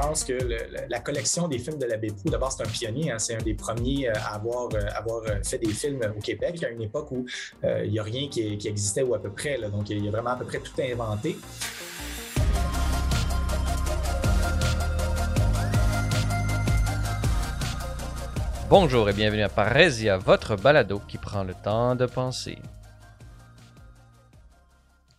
pense que la collection des films de l'abbé Proux, d'abord, c'est un pionnier. Hein, c'est un des premiers à avoir, avoir fait des films au Québec à une époque où il n'y a rien qui, existait ou à peu près. donc, il y a vraiment à peu près tout inventé. Bonjour et bienvenue à Parésia, votre balado qui prend le temps de penser.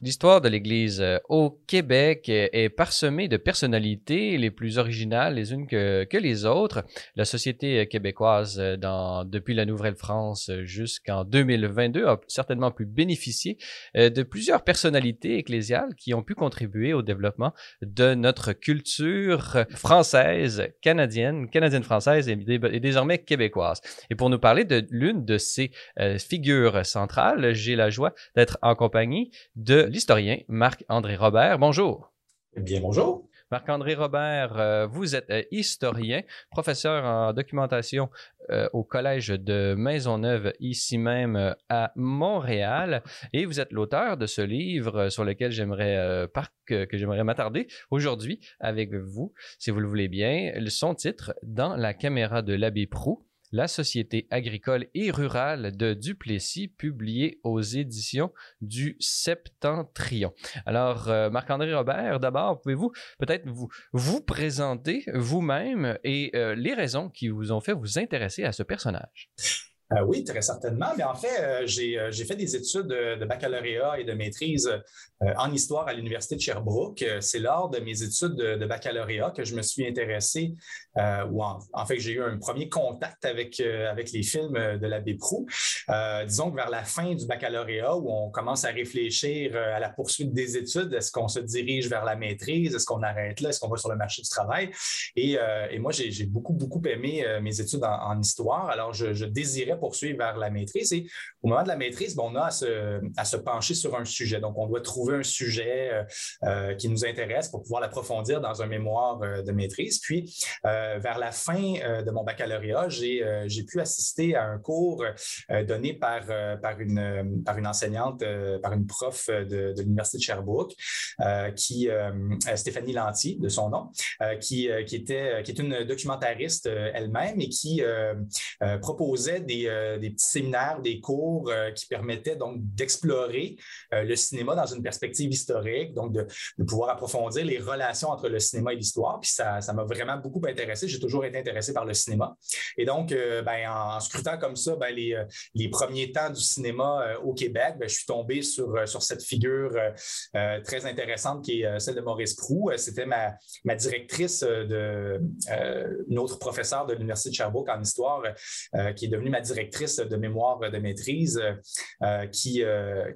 L'histoire de l'Église euh, au Québec est parsemée de personnalités les plus originales les unes que, les autres. La société québécoise, euh, dans, depuis la Nouvelle-France jusqu'en 2022, a certainement pu bénéficier euh, de plusieurs personnalités ecclésiales qui ont pu contribuer au développement de notre culture française, canadienne, canadienne-française et, désormais québécoise. Et pour nous parler de l'une de ces figures centrales, j'ai la joie d'être en compagnie de l'historien Marc-André Robert. Bonjour. Eh bien, bonjour. Marc-André Robert, euh, vous êtes euh, historien, professeur en documentation euh, au Collège de Maisonneuve, ici même à Montréal, et vous êtes l'auteur de ce livre sur lequel j'aimerais que, que j'aimerais m'attarder aujourd'hui avec vous, si vous le voulez bien. Son titre, Dans la caméra de l'abbé Prou la Société agricole et rurale de Duplessis, publié aux éditions du Septentrion. Alors, euh, Marc-André Robert, d'abord, pouvez-vous peut-être vous, vous présenter vous-même et euh, les raisons qui vous ont fait vous intéresser à ce personnage? Euh, oui, très certainement. Mais en fait, j'ai fait des études de, baccalauréat et de maîtrise en histoire à l'Université de Sherbrooke. C'est lors de mes études de, baccalauréat que je me suis intéressé euh, ou en, fait, j'ai eu un premier contact avec, euh, les films de l'abbé Prou. Euh, disons que vers la fin du baccalauréat, où on commence à réfléchir à la poursuite des études, est-ce qu'on se dirige vers la maîtrise, est-ce qu'on arrête là, est-ce qu'on va sur le marché du travail? Et moi, j'ai beaucoup, beaucoup aimé mes études en, histoire. Alors, je, désirais poursuivre vers la maîtrise. Et au moment de la maîtrise, on a à se, à se, pencher sur un sujet. Donc, on doit trouver un sujet qui nous intéresse pour pouvoir l'approfondir dans un mémoire de maîtrise. Puis, euh, vers la fin euh, de mon baccalauréat, euh, j'ai pu assister à un cours donné par, par, une, par une enseignante, par une prof de, l'Université de Sherbrooke, qui, Stéphanie Lanty, de son nom, qui, qui, était, qui est une documentariste elle-même et qui proposait des, des, petits séminaires, des cours qui permettaient donc d'explorer le cinéma dans une perspective historique, donc de, pouvoir approfondir les relations entre le cinéma et l'histoire. Puis ça m'a vraiment beaucoup intéressé j'ai toujours été intéressé par le cinéma. Et donc, euh, ben, en scrutant comme ça ben, les, euh, premiers temps du cinéma euh, au Québec, ben, je suis tombé sur, sur cette figure très intéressante qui est celle de Maurice Prou. C'était ma, ma, directrice, de, une autre professeure de l'Université de Sherbrooke en histoire, qui est devenue ma directrice de mémoire de maîtrise, qui,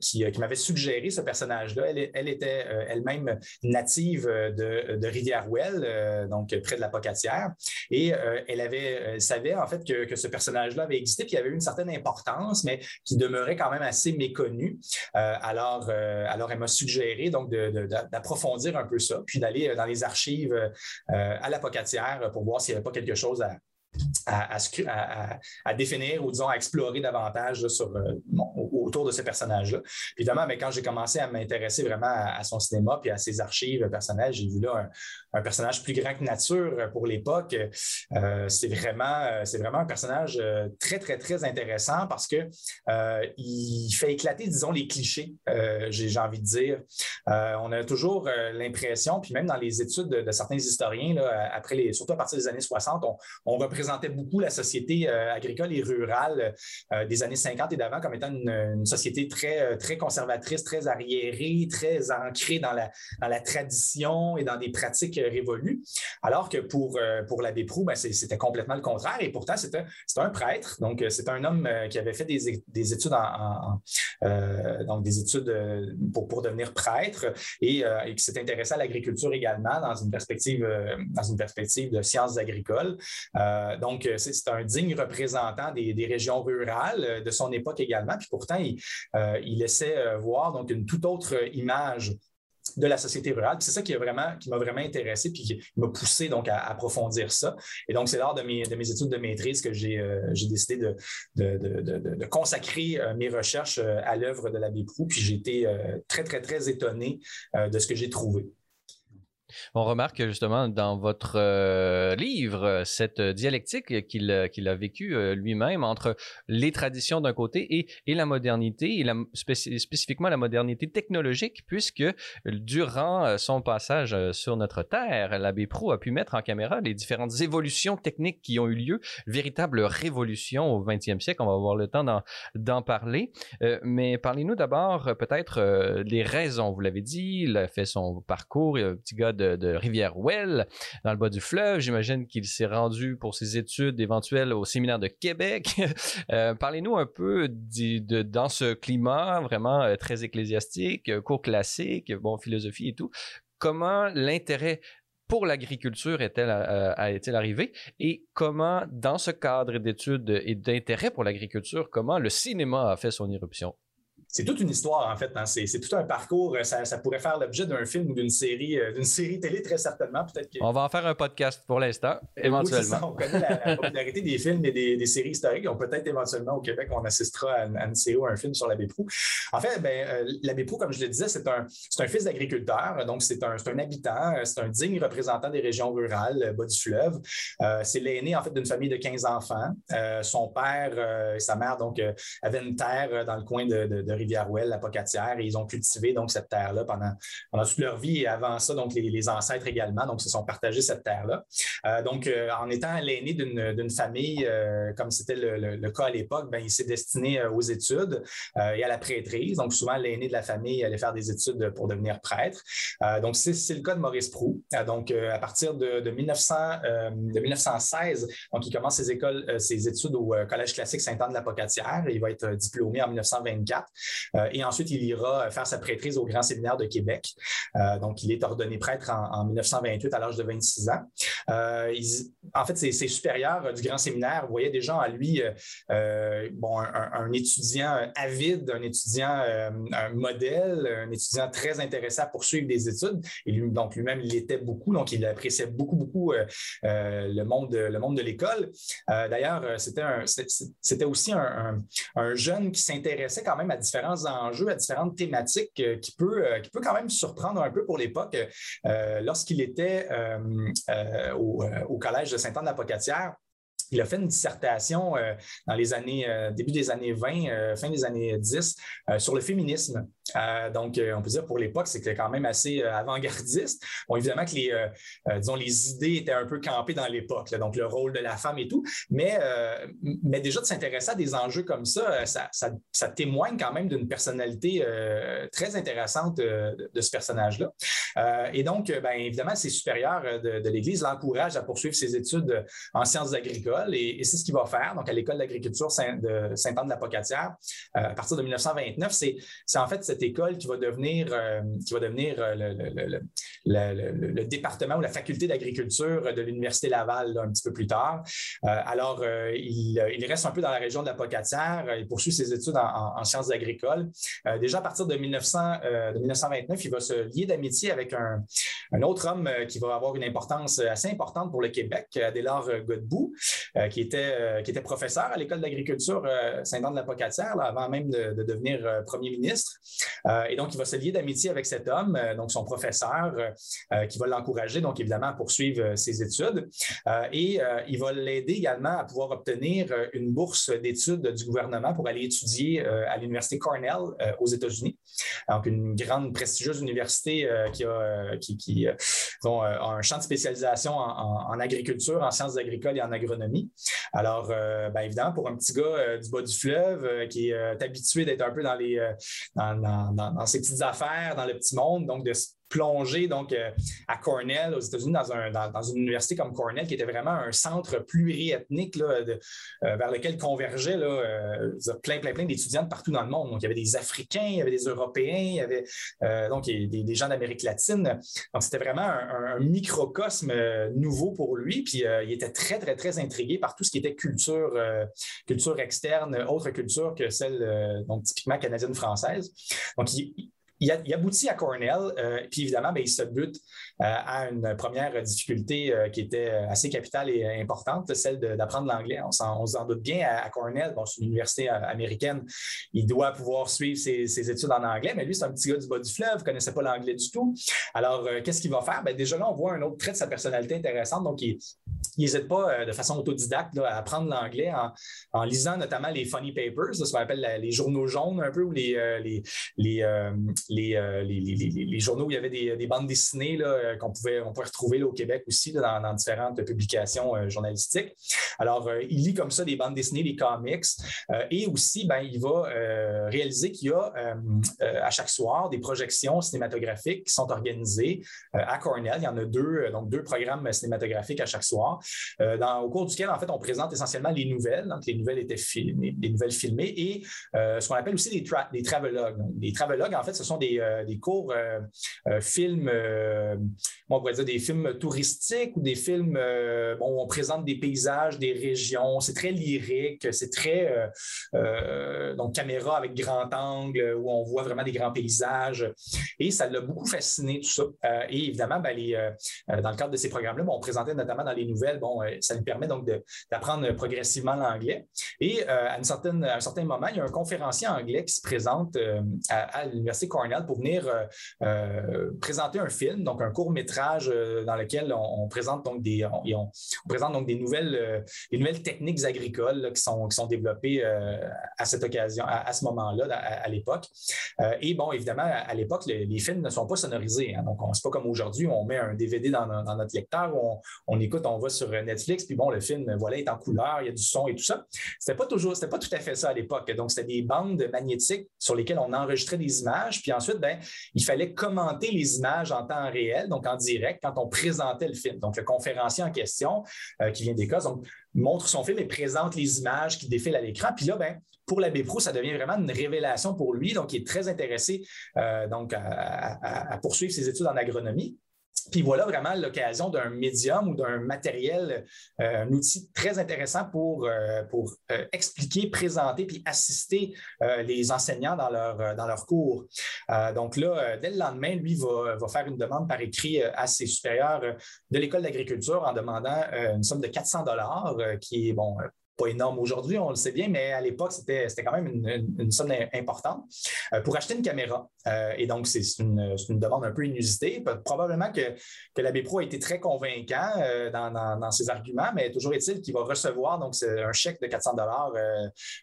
qui, qui m'avait suggéré ce personnage-là. Elle, était elle-même native de, Rivière-Ouelle, donc près de la Pocatière. Et euh, elle avait, savait en fait que, ce personnage-là avait existé, qu'il avait une certaine importance, mais qui demeurait quand même assez méconnu. Euh, alors, euh, alors, elle m'a suggéré donc d'approfondir un peu ça, puis d'aller dans les archives à la Pocatière pour voir s'il n'y avait pas quelque chose à, à, définir ou disons à explorer davantage sur, autour de ce personnage-là. Évidemment, mais quand j'ai commencé à m'intéresser vraiment à, son cinéma puis à ses archives personnelles, j'ai vu là un, personnage plus grand que nature pour l'époque. Euh, c'est vraiment, euh, c'est vraiment un personnage euh, très, très, très intéressant parce que il fait éclater, disons, les clichés, j'ai envie de dire. on a toujours l'impression, puis même dans les études de, certains historiens, là, après les, surtout à partir des années 60, on, on représentait beaucoup la société agricole et rurale des années 50 et d'avant comme étant une, société très, euh, très conservatrice, très arriérée, très ancrée dans la, dans la tradition et dans des pratiques euh, révolues. Alors que pour, euh, pour l'abbé Proux, ben, c'était complètement le contraire. Et pourtant, c'était un prêtre. Donc, c'est un homme qui avait fait des, des études en, donc des études pour, pour devenir prêtre et, qui s'est intéressé à l'agriculture également dans une perspective, dans une perspective de sciences agricoles. Donc, c'est un digne représentant des, régions rurales de son époque également. Puis pourtant, euh, il, laissait euh, voir donc une toute autre image de la société rurale. C'est ça qui, m'a vraiment intéressé puis qui m'a poussé donc à, approfondir ça. Et donc, c'est lors de mes, de mes études de maîtrise que j'ai euh, décidé de, de, consacrer mes recherches à l'œuvre de l'abbé Proux. Puis j'ai été très, très, très étonné de ce que j'ai trouvé. On remarque justement dans votre euh, livre cette dialectique qu'il a vécue euh, lui-même entre les traditions d'un côté et, la modernité, et spécifiquement la modernité technologique, puisque durant son passage sur notre Terre, l'abbé Prou a pu mettre en caméra les différentes évolutions techniques qui ont eu lieu, véritable révolution au 20e siècle. On va avoir le temps d'en parler. mais parlez-nous d'abord peut-être des raisons. Vous l'avez dit, il a fait son parcours, il est un petit gars de, Rivière-Ouelle, dans le bas du fleuve. J'imagine qu'il s'est rendu pour ses études éventuelles au séminaire de Québec. Euh, parlez-nous un peu de, dans ce climat vraiment euh, très ecclésiastique, euh, cours classique, bon, philosophie et tout. Comment l'intérêt pour l'agriculture est-elle arrivé? Et comment, dans ce cadre d'études et d'intérêt pour l'agriculture, comment le cinéma a fait son éruption? C'est toute une histoire, en fait. Hein. C'est, tout un parcours. Ça, pourrait faire l'objet d'un film ou d'une série, euh, d'une série télé, très certainement. Peut-être On va en faire un podcast pour l'instant, éventuellement. on connaît la, popularité des films et des, séries historiques. On peut-être éventuellement au Québec, on assistera à, une série ou un film sur l'abbé Proux. En fait, ben, euh, l'abbé Proux, comme je le disais, c'est un, un fils d'agriculteur. Donc, c'est un, un habitant, c'est un digne représentant des régions rurales, euh, bas du fleuve. c'est l'aîné, en fait, d'une famille de 15 enfants. son père et sa mère, donc, avaient une terre dans le coin de, de, de Rivière-Ouelle, la Pocatière, et ils ont cultivé donc cette terre-là pendant, toute leur vie et avant ça, donc les, ancêtres également, donc se sont partagés cette terre-là. Euh, donc, euh, en étant l'aîné d'une famille, euh, comme c'était le, cas à l'époque, ben, il s'est destiné aux études et à la prêtrise. Donc, souvent, l'aîné de la famille allait faire des études pour devenir prêtre. donc, c'est le cas de Maurice Prou. donc, à partir de, 1900, de 1916, donc, il commence ses écoles, ses études au Collège classique Saint-Anne de la Pocatière. Il va être diplômé en 1924. Euh, et ensuite, il ira faire sa prêtrise au Grand Séminaire de Québec. Euh, donc, il est ordonné prêtre en, 1928 à l'âge de 26 ans. Euh, en fait, ses, supérieurs du Grand Séminaire voyaient déjà à lui bon, un, étudiant avide, un étudiant modèle, un étudiant très intéressé à poursuivre des études. Et lui, donc, lui-même, il l'était beaucoup. Donc, il appréciait beaucoup, beaucoup le, monde de, le monde de l'école. D'ailleurs, c'était aussi un, un jeune qui s'intéressait quand même à différents enjeux, à différentes thématiques euh, qui, peut, euh, qui peut quand même surprendre un peu pour l'époque. Euh, lorsqu'il était au, au, Collège de Saint-Anne-de-la-Pocatière, il a fait une dissertation dans les années, début des années 20, fin des années 10, sur le féminisme. Euh, donc, euh, on peut dire pour l'époque, c'était quand même assez euh, avant-gardiste. Bon, évidemment que les, disons, les idées étaient un peu campées dans l'époque, donc le rôle de la femme et tout, mais, mais déjà de s'intéresser à des enjeux comme ça, ça, témoigne quand même d'une personnalité très intéressante de, ce personnage-là. et donc, ben, évidemment, ses supérieurs de, l'Église l'encouragent à poursuivre ses études en sciences agricoles et, c'est ce qu'il va faire. Donc, à l'École d'agriculture de Saint-Anne-de-la-Pocatière, à partir de 1929, c'est en fait cette école qui va devenir, euh, qui va devenir euh, le, département ou la faculté d'agriculture de l'Université Laval un petit peu plus tard. Euh, alors, il, reste un peu dans la région de la Pocatière. Il poursuit ses études en, sciences agricoles. déjà à partir de, 1900, de 1929, il va se lier d'amitié avec un, autre homme qui va avoir une importance assez importante pour le Québec, Adélard Godbout, qui, était, qui était professeur à l'École d'agriculture Saint-Anne-de-la-Pocatière, avant même de, devenir premier ministre. Euh, et donc, il va se lier d'amitié avec cet homme, euh, donc son professeur, euh, qui va l'encourager, donc évidemment, à poursuivre ses études. et il va l'aider également à pouvoir obtenir une bourse d'études du gouvernement pour aller étudier à l'Université Cornell aux États-Unis. Donc, une grande, prestigieuse université qui a, un champ de spécialisation en, agriculture, en sciences agricoles et en agronomie. Alors, bien évidemment, pour un petit gars du bas du fleuve qui est habitué d'être un peu dans les, ces petites affaires, dans le petit monde, donc de se plonger donc, euh, à Cornell, aux États-Unis, dans, un, dans, une université comme Cornell, qui était vraiment un centre pluriethnique là, euh, vers lequel convergeaient là, euh, plein, plein, plein d'étudiants de partout dans le monde. Donc, il y avait des Africains, il y avait des Européens, il y avait donc, des, gens d'Amérique latine. Donc, c'était vraiment un, microcosme nouveau pour lui. Puis, il était très, très, très intrigué par tout ce qui était culture, culture externe, autre culture que celle donc, typiquement canadienne-française. Donc, il, il, aboutit à Cornell, euh, puis évidemment, ben, il se bute euh, à une première difficulté euh, qui était assez capitale et importante, celle d'apprendre l'anglais. On s'en doute bien à, Cornell, bon, c'est une université américaine, il doit pouvoir suivre ses, études en anglais, mais lui, c'est un petit gars du bas du fleuve, ne connaissait pas l'anglais du tout. Alors, qu'est-ce qu'il va faire? Ben, déjà là, on voit un autre trait de sa personnalité intéressante. Donc, il n'hésite pas de façon autodidacte à apprendre l'anglais en, lisant notamment les funny papers, ce qu'on appelle les journaux jaunes un peu, ou les euh, les, les, journaux où il y avait des, bandes dessinées euh, qu'on pouvait, on pouvait retrouver au Québec aussi dans, différentes publications euh, journalistiques. Alors, il lit comme ça des bandes dessinées, des comics, et aussi, ben, il va réaliser qu'il y a à chaque soir des projections cinématographiques qui sont organisées à Cornell. Il y en a deux, donc deux programmes cinématographiques à chaque soir, au cours duquel, en fait, on présente essentiellement les nouvelles. Donc, les nouvelles étaient filmées, les nouvelles filmées et ce qu'on appelle aussi des, des travelogues. les travelogues, en fait, ce sont des, euh, courts euh, euh, films, on pourrait dire des films touristiques ou des films où on présente des paysages, des régions. C'est très lyrique, c'est très donc caméra avec grand angle où on voit vraiment des grands paysages. Et ça l'a beaucoup fasciné tout ça. et évidemment, ben, dans le cadre de ces programmes-là, on présentait notamment dans les nouvelles, bon, ça lui permet donc d'apprendre progressivement l'anglais. Et à un certain moment, il y a un conférencier anglais qui se présente à, à l'Université Cornell pour venir euh, euh, présenter un film, donc un court métrage euh, dans lequel on, présente donc des, on, présente donc des nouvelles, des nouvelles techniques agricoles qui, sont, qui sont développées à cette occasion, à, ce moment-là, à, l'époque. et bon, évidemment, à, l'époque, les, films ne sont pas sonorisés. Hein, donc, c'est pas comme aujourd'hui, on met un DVD dans, notre lecteur, on, écoute, on va sur Netflix, puis bon, le film, voilà, est en couleur, il y a du son et tout ça. C'était pas toujours, c'était pas tout à fait ça à l'époque. Donc, c'était des bandes magnétiques sur lesquelles on enregistrait des images, puis ensuite, ben, il fallait commenter les images en temps réel, donc en direct, quand on présentait le film. Donc, le conférencier en question, euh, qui vient des montre son film et présente les images qui défilent à l'écran. Puis là, ben, pour l'abbé Pro, ça devient vraiment une révélation pour lui. Donc, il est très intéressé euh, donc, à, poursuivre ses études en agronomie. Puis voilà vraiment l'occasion d'un médium ou d'un matériel, euh, un outil très intéressant pour, euh, pour euh, expliquer, présenter puis assister les enseignants dans leur, dans cours. donc là, dès le lendemain, lui va, va, faire une demande par écrit à ses supérieurs de l'École d'agriculture en demandant une somme de 400 dollars, qui est bon pas énorme aujourd'hui, on le sait bien, mais à l'époque, c'était, quand même une, somme importante euh, pour acheter une caméra. Euh, et donc, c'est une, demande un peu inusitée. Probablement que, que l'abbé Pro a été très convaincant euh, dans, ses arguments, mais toujours est-il qu'il va recevoir donc, un chèque de 400 dollars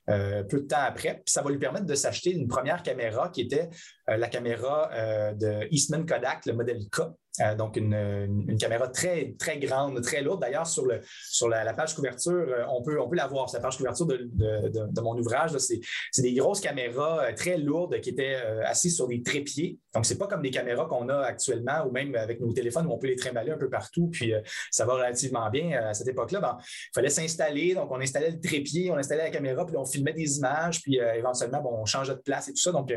peu de temps après. Puis ça va lui permettre de s'acheter une première caméra qui était la caméra de Eastman Kodak, le modèle K. Euh, donc, une, caméra très, très grande, très lourde. D'ailleurs, sur, le, sur la, page couverture, euh, on peut, on peut la voir. C'est la page couverture de, de, mon ouvrage. C'est des grosses caméras euh, très lourdes qui étaient assises sur des trépieds. Donc, c'est pas comme des caméras qu'on a actuellement ou même avec nos téléphones où on peut les trimballer un peu partout. Puis, ça va relativement bien. À cette époque-là, il fallait s'installer. Donc, on installait le trépied, on installait la caméra, puis on filmait des images. Puis, éventuellement, bon, on changeait de place et tout ça. Donc,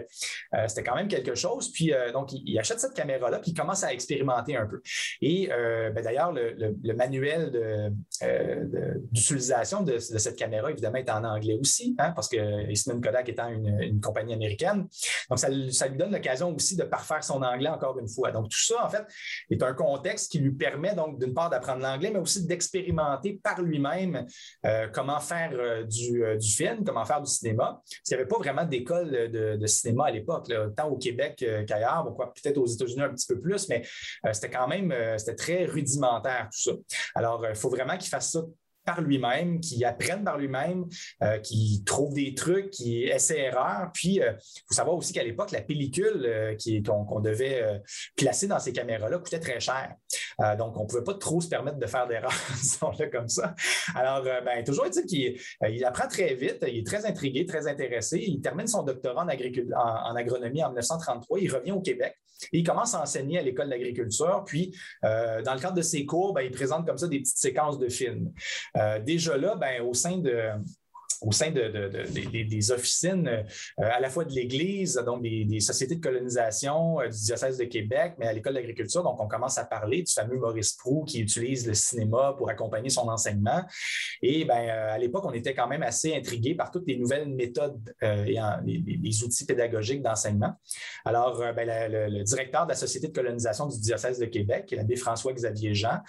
c'était quand même quelque chose. Puis, donc, il, achète cette caméra-là, puis il commence à expérimenter un peu. Et euh, ben, d'ailleurs, le, manuel euh, d'utilisation de, cette caméra, évidemment, est en anglais aussi, hein, parce que Eastman Kodak étant une, compagnie américaine. Donc, ça, lui donne l'occasion aussi de parfaire son anglais encore une fois. Donc, tout ça, en fait, est un contexte qui lui permet, donc, d'une part, d'apprendre l'anglais, mais aussi d'expérimenter par lui-même euh, comment faire du, film, comment faire du cinéma. Parce qu'il n'y avait pas vraiment d'école de, cinéma à l'époque, tant au Québec qu'ailleurs, peut-être aux États-Unis un petit peu plus, mais c'était quand même, euh, c'était très rudimentaire tout ça. Alors, il euh, faut vraiment qu'il fasse ça par lui-même, qui apprenne par lui-même, qui trouve des trucs, qui essaie erreur. Puis, il faut savoir aussi qu'à l'époque, la pellicule qu'on devait placer dans ces caméras-là coûtait très cher. donc, on ne pouvait pas trop se permettre de faire d'erreurs, comme ça. Alors, ben, toujours est-il qu'il il apprend très vite, il est très intrigué, très intéressé. Il termine son doctorat en agronomie en 1933. Il revient au Québec il commence à enseigner à l'école d'agriculture, puis euh, dans le cadre de ses cours, ben, il présente comme ça des petites séquences de films. Euh, déjà là, ben, au sein de au sein des officines euh, à la fois de l'Église, donc des, sociétés de colonisation euh, du diocèse de Québec, mais à l'École d'agriculture. Donc, on commence à parler du fameux Maurice Proux qui utilise le cinéma pour accompagner son enseignement. Et ben, euh, à l'époque, on était quand même assez intrigués par toutes les nouvelles méthodes et les, outils pédagogiques d'enseignement. Alors, ben, le, directeur de la Société de colonisation du diocèse de Québec, l'abbé François-Xavier Jean,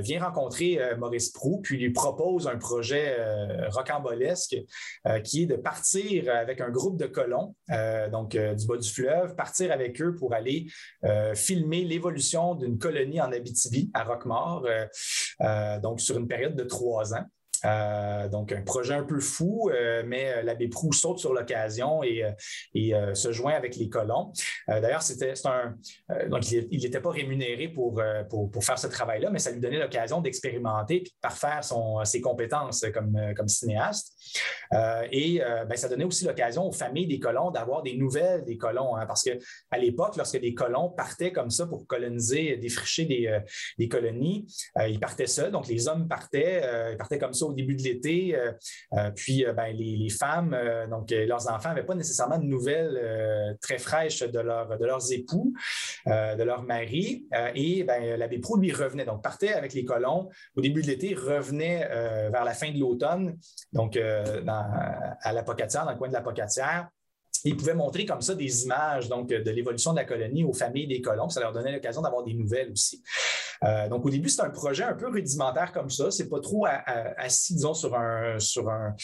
vient rencontrer Maurice Proux, puis lui propose un projet rocambolesque euh, qui est de partir avec un groupe de colons, euh, donc euh, du bas du fleuve, partir avec eux pour aller filmer l'évolution d'une colonie en Abitibi, à Roquemort, donc sur une période de trois ans. Donc, un projet un peu fou, mais l'abbé Proux saute sur l'occasion et, se joint avec les colons. D'ailleurs, c'était donc, il n'était pas rémunéré pour, pour, faire ce travail-là, mais ça lui donnait l'occasion d'expérimenter et de parfaire son, ses compétences comme, comme cinéaste. Et ben, ça donnait aussi l'occasion aux familles des colons d'avoir des nouvelles des colons, hein, parce qu'à l'époque, lorsque des colons partaient comme ça pour coloniser, défricher des, colonies, ils partaient seuls. Donc, les hommes partaient, ils partaient comme ça au début de l'été. Euh, euh, puis euh, ben, les, femmes, donc leurs enfants n'avaient pas nécessairement de nouvelles très fraîches de, leur, de leurs époux, de leur mari. et ben, l'abbé Proux, lui, revenait. Donc, partait avec les colons au début de l'été, revenait vers la fin de l'automne, donc à la Pocatière, dans le coin de la Pocatière il pouvait montrer comme ça des images donc, de l'évolution de la colonie aux familles des colons. Ça leur donnait l'occasion d'avoir des nouvelles aussi. Euh, donc, au début, c'est un projet un peu rudimentaire comme ça. C'est pas trop assis, disons, sur un, sur un,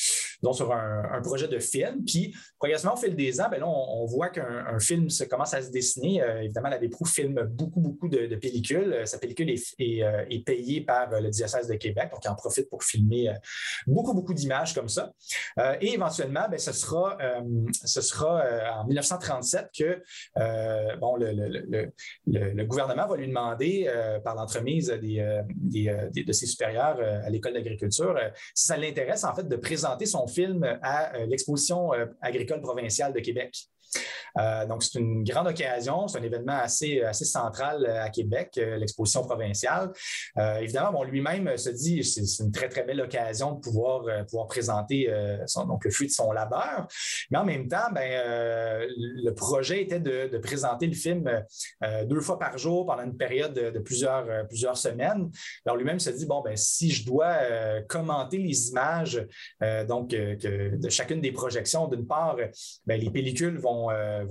sur un, projet de film. Puis, progressivement, au fil des ans, ben là, on, voit qu'un film se commence à se dessiner. Euh, évidemment, la Déprou filme beaucoup, beaucoup de, pellicules. Euh, sa pellicule est, est, payée par le diocèse de Québec, donc il en profite pour filmer beaucoup, beaucoup d'images comme ça. et éventuellement, ben, ce sera, ce sera en 1937 que bon, le, le, le, gouvernement va lui demander par l'entremise des, euh, euh, de ses supérieurs euh, à l'école d'agriculture, si ça l'intéresse en fait de présenter son film à l'exposition agricole provinciale de Québec. Euh, donc, c'est une grande occasion. C'est un événement assez, assez central euh, à Québec, euh, l'exposition provinciale. évidemment, bon, lui-même se dit c'est une très, très belle occasion de pouvoir, pouvoir présenter donc, le fruit de son labeur. Mais en même temps, ben, le projet était de, présenter le film deux fois par jour pendant une période de, plusieurs, plusieurs semaines. Alors, lui-même se dit bon, ben, si je dois commenter les images donc, de chacune des projections, d'une part, ben, les pellicules vont euh,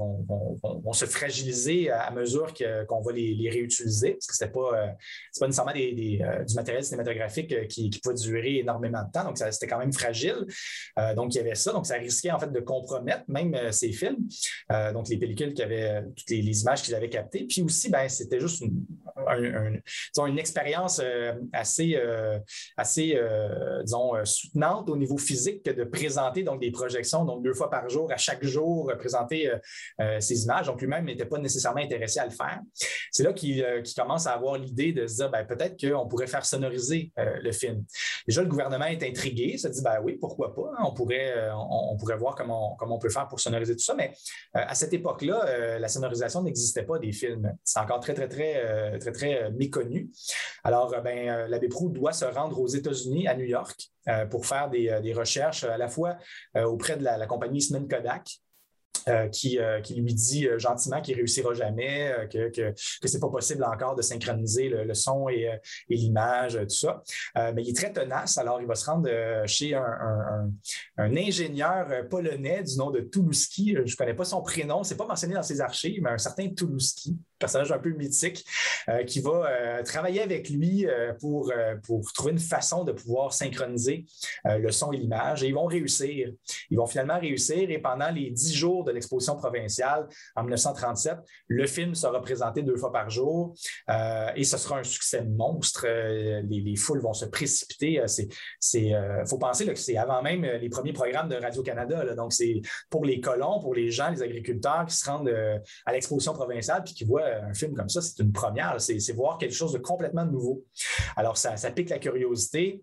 se fragiliser à mesure qu'on va les, réutiliser, parce que ce n'est pas, euh, pas nécessairement euh, du matériel cinématographique qui, peut durer énormément de temps, donc c'était quand même fragile. donc, il y avait ça, donc ça risquait en fait de compromettre même ces films, donc les pellicules qui avaient, toutes les, images qu'ils avaient captées. Puis aussi, ben, c'était juste une, une expérience assez, assez disons, soutenante au niveau physique que de présenter donc, des projections, donc deux fois par jour, à chaque jour, présenter euh, euh, ces images. Donc, lui-même n'était pas nécessairement intéressé à le faire. C'est là qu'il euh, commence à avoir l'idée de se dire, ben, peut-être qu'on pourrait faire sonoriser le film. Déjà, le gouvernement est intrigué, se dit, ben oui, pourquoi pas, hein, on, pourrait, on, pourrait voir comment, comment on peut faire pour sonoriser tout ça, mais à cette époque-là, la sonorisation n'existait pas des films. C'est encore très, très, très, très, très, méconnu. Alors, ben, l'abbé Proux doit se rendre aux États-Unis, à New York, pour faire des, recherches à la fois auprès de la, la compagnie Eastman Kodak, euh, qui, euh, qui, lui dit euh, gentiment qu'il réussira jamais, que, que, que ce n'est pas possible encore de synchroniser le, son et, l'image, tout ça. mais il est très tenace, alors il va se rendre chez un, un, ingénieur polonais du nom de Toulouski. Je connais pas son prénom, ce n'est pas mentionné dans ses archives, mais un certain Toulouski, personnage un peu mythique, qui va travailler avec lui pour, pour trouver une façon de pouvoir synchroniser le son et l'image. Et ils vont réussir. Ils vont finalement réussir et pendant les dix jours de l'exposition provinciale en 1937. Le film sera présenté deux fois par jour euh, et ce sera un succès monstre. Euh, les, foules vont se précipiter. Il euh, faut penser que c'est avant même les premiers programmes de Radio-Canada. Donc, c'est pour les colons, pour les gens, les agriculteurs qui se rendent à l'exposition provinciale puis qui voient un film comme ça, c'est une première. C'est voir quelque chose de complètement nouveau. Alors, ça, ça pique la curiosité.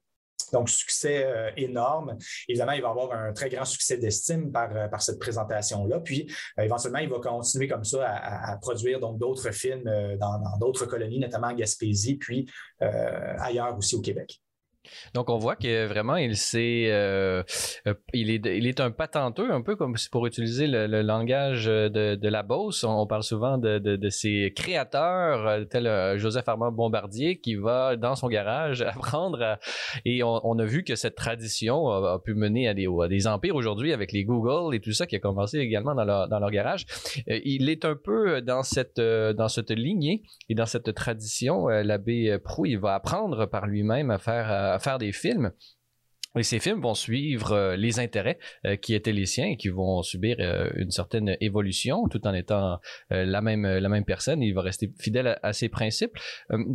Donc, succès euh, énorme. Évidemment, il va avoir un très grand succès d'estime par, euh, cette présentation-là. Puis, euh, éventuellement, il va continuer comme ça à, produire donc d'autres films dans d'autres colonies, notamment en Gaspésie, puis ailleurs aussi au Québec. Donc, on voit que vraiment, il, euh, euh, il, est, il est un patenteux, un peu comme pour utiliser le, langage de, la Beauce. On, parle souvent de, de, ces créateurs, euh, tel Joseph Armand Bombardier, qui va dans son garage apprendre. et on, a vu que cette tradition a, pu mener à des, à des empires aujourd'hui avec les Google et tout ça qui a commencé également dans leur, dans leur garage. il est un peu dans cette, dans cette lignée et dans cette tradition. L'abbé Prou, il va apprendre par lui-même à faire faire des films. Et ces films vont suivre euh, les intérêts euh, qui étaient les siens et qui vont subir euh, une certaine évolution tout en étant la, même, la même personne. Il va rester fidèle à, ses principes.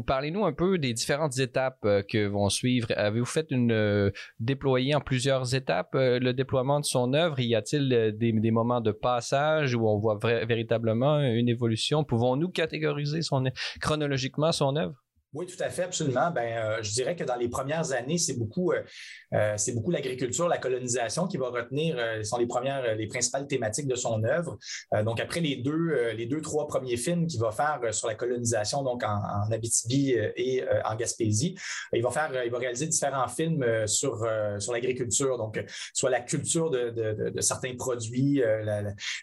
Parlez-nous un peu des différentes étapes que vont suivre. Avez-vous fait une déployer en plusieurs étapes le déploiement de son œuvre? Y a-t-il des, moments de passage où on voit véritablement une évolution? Pouvons-nous catégoriser chronologiquement son œuvre? Oui, tout à fait, absolument. Ben, euh, je dirais que dans les premières années, c'est beaucoup, euh, euh, beaucoup l'agriculture, la colonisation qui va retenir, sont les premières, les principales thématiques de son œuvre. donc après les deux, les deux, trois premiers films qu'il va faire sur la colonisation, donc en, Abitibi et en Gaspésie, il va faire, il va réaliser différents films sur sur l'agriculture, donc soit la culture de, certains produits,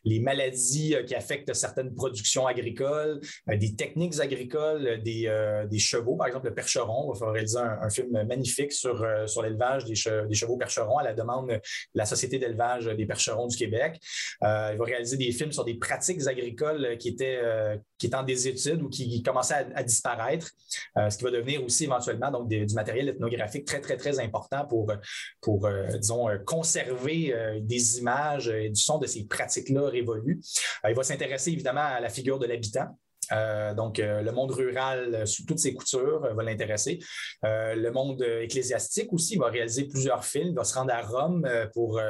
les maladies qui affectent certaines productions agricoles, des techniques agricoles, des, des chevaux par exemple le percheron. On va réaliser un, film magnifique sur, euh, sur l'élevage des, chevaux percherons à la demande de la Société d'élevage des percherons du Québec. Euh, il va réaliser des films sur des pratiques agricoles qui étaient, euh, qui étaient en des études ou qui commençaient à, disparaître, ce qui va devenir aussi éventuellement donc, du matériel ethnographique très, très, très important pour, pour disons, conserver des images et du son de ces pratiques-là révolues. il va s'intéresser évidemment à la figure de l'habitant. Euh, donc, euh, le monde rural euh, sous toutes ses coutures va l'intéresser. le monde ecclésiastique aussi va réaliser plusieurs films, il va se rendre à Rome pour,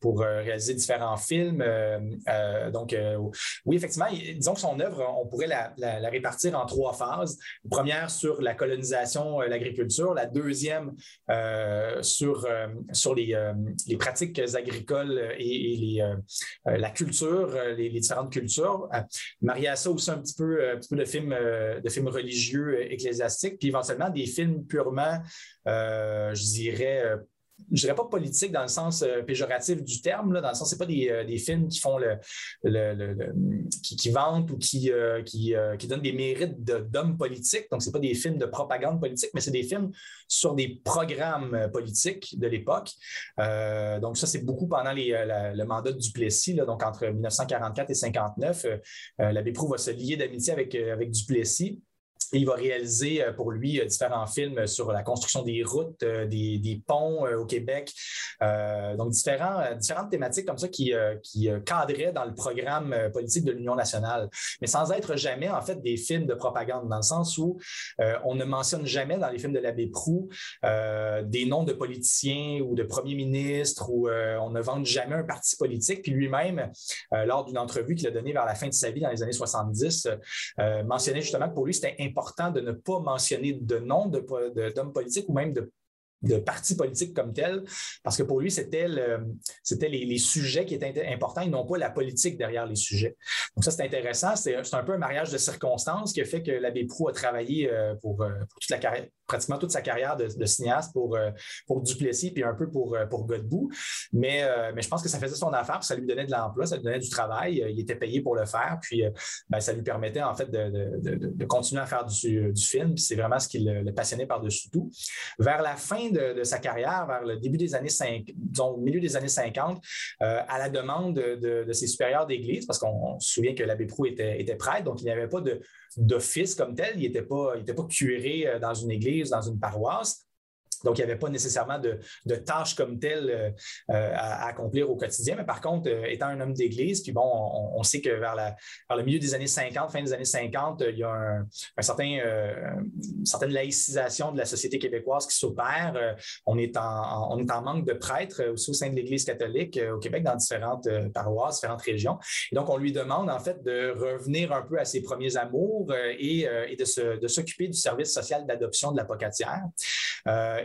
pour réaliser différents films. donc, oui, effectivement, disons que son œuvre, on pourrait la, répartir en trois phases. La première sur la colonisation, l'agriculture. La deuxième sur, sur les, les, pratiques agricoles et, les, la culture, les, les différentes cultures. marier à ça aussi un petit peu un petit peu de films, euh, de films religieux euh, ecclésiastiques, puis éventuellement des films purement, euh, je dirais, je dirais pas politique dans le sens péjoratif du terme, là, dans le sens c'est pas des, films qui font le, qui, vantent ou qui, qui, qui, donnent des mérites d'hommes politiques. Donc c'est pas des films de propagande politique, mais c'est des films sur des programmes politiques de l'époque. donc ça c'est beaucoup pendant le mandat de Duplessis, là, donc entre 1944 et 59. L'abbé Proux va se lier d'amitié avec, avec Duplessis il va réaliser euh, pour lui euh, différents films sur la construction des routes, euh, des, ponts au Québec. donc, différentes thématiques comme ça qui, qui cadraient dans le programme politique de l'Union nationale, mais sans être jamais, en fait, des films de propagande, dans le sens où on ne mentionne jamais dans les films de l'abbé Proux des noms de politiciens ou de premiers ministres, ou on ne vante jamais un parti politique. Puis lui-même, lors d'une entrevue qu'il a donnée vers la fin de sa vie dans les années 70, mentionnait justement que pour lui, c'était important important de ne pas mentionner de nom d'hommes politiques ou même de de partis politiques comme tel, parce que pour lui, c'était c'était les, sujets qui étaient importants et non pas la politique derrière les sujets. Donc ça, c'est intéressant. C'est un peu un mariage de circonstances qui a fait que l'abbé Prou a travaillé euh, pour, euh, pour toute la carrière, pratiquement toute sa carrière de, cinéaste pour, euh, pour Duplessis puis un peu pour, pour Godbout. Mais, mais je pense que ça faisait son affaire, ça lui donnait de l'emploi, ça lui donnait du travail. Il était payé pour le faire, puis ben, ça lui permettait en fait de, de, continuer à faire du, du film. C'est vraiment ce qui le, passionnait par-dessus tout. Vers la fin de, sa carrière, vers le début des années 5, disons, milieu des années 50, à la demande de, ses supérieurs d'église, parce qu'on se souvient que l'abbé Prou était, était prêtre, donc il n'y avait pas d'office comme tel. Il n'était pas, pas curé euh, dans une église, dans une paroisse. Donc, il n'y avait pas nécessairement de, tâches comme telles euh, euh, à, accomplir au quotidien. Mais par contre, euh, étant un homme d'Église, puis bon, on, sait que vers, le milieu des années 50, fin des années 50, il y a un, certain, une certaine laïcisation de la société québécoise qui s'opère. on, est en, manque de prêtres aussi au sein de l'Église catholique au Québec, dans différentes paroisses, différentes régions. Et donc, on lui demande en fait de revenir un peu à ses premiers amours et, et de s'occuper du service social d'adoption de la pocatière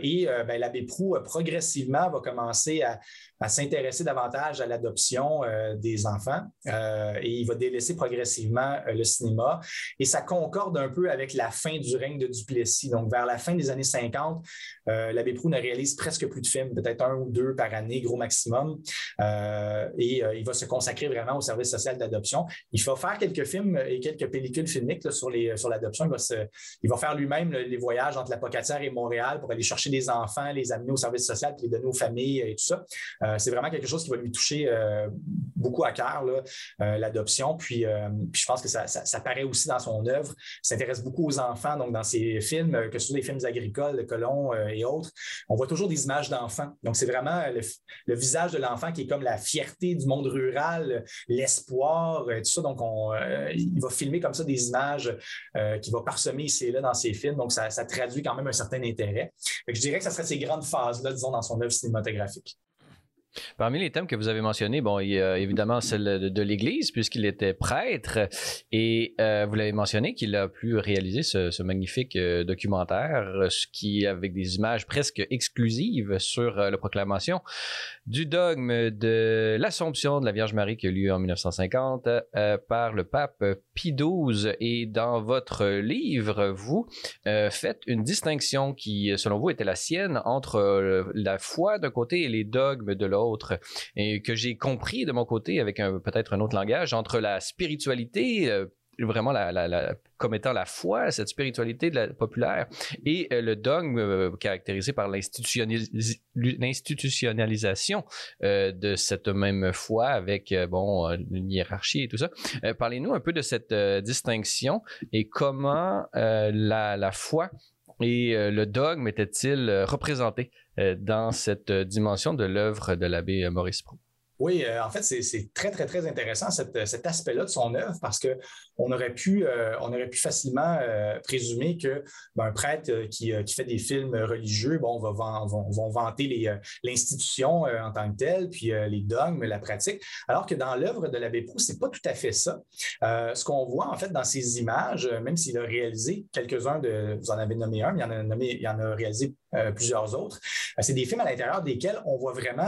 et ben, l'abbé Prou, progressivement, va commencer à, à s'intéresser davantage à l'adoption euh, des enfants euh, et il va délaisser progressivement euh, le cinéma. Et ça concorde un peu avec la fin du règne de Duplessis. Donc, vers la fin des années 50, l'abbé Proux ne réalise presque plus de films, peut-être un ou deux par année, gros maximum. et il va se consacrer vraiment au service social d'adoption. Il va faire quelques films et quelques pellicules filmiques sur, les, sur l'adoption. Il, va il va faire lui-même les voyages entre la Pocatière et Montréal pour aller chercher des enfants, les amener au service social, puis les donner aux familles et tout ça. Euh, c'est vraiment quelque chose qui va lui toucher euh, beaucoup à cœur, euh, l'adoption. Puis, je pense que ça, paraît aussi dans son œuvre. S'intéresse beaucoup aux enfants, donc dans ses films, que ce soit des films agricoles, de colons et autres, on voit toujours des images d'enfants. Donc, c'est vraiment le, visage de l'enfant qui est comme la fierté du monde rural, l'espoir, tout ça. Donc, il va filmer comme ça des images qui va parsemer ici et là dans ses films. Donc, ça, traduit quand même un certain intérêt. je dirais que ce serait ces grandes phases-là, disons, dans son œuvre cinématographique. Parmi les thèmes que vous avez mentionnés, bon, il y a évidemment celle de, l'Église, puisqu'il était prêtre, et euh, vous l'avez mentionné qu'il a pu réaliser ce, magnifique euh, documentaire, qui avec des images presque exclusives sur euh, la proclamation du dogme de l'Assomption de la Vierge Marie qui a eu lieu en 1950 par le pape Pie XII. Et dans votre livre, vous faites une distinction qui, selon vous, était la sienne entre la foi d'un côté et les dogmes de l'autre et que j'ai compris de mon côté avec peut-être un autre langage entre la spiritualité euh, vraiment la, comme étant la foi, cette spiritualité populaire, et euh, le dogme euh, caractérisé par l'institutionnalisation de cette même foi avec bon une hiérarchie et tout ça. Parlez-nous un peu de cette distinction et comment la, foi et le dogme était-il représenté euh, dans cette euh, dimension de l'œuvre de l'abbé Maurice Pro. Oui, euh, en fait, c'est très, très, très intéressant cet aspect-là de son œuvre parce qu'on aurait, pu, on aurait pu facilement présumer qu'un ben, prêtre qui, fait des films religieux, bon, va, vont, vanter l'institution en tant que telle, puis les dogmes, la pratique, alors que dans l'œuvre de l'abbé Proust, ce n'est pas tout à fait ça. ce qu'on voit, en fait, dans ces images, même s'il a réalisé quelques-uns de, vous en avez nommé un, mais il en a, nommé, il en a réalisé plusieurs autres, c'est des films à l'intérieur desquels on voit vraiment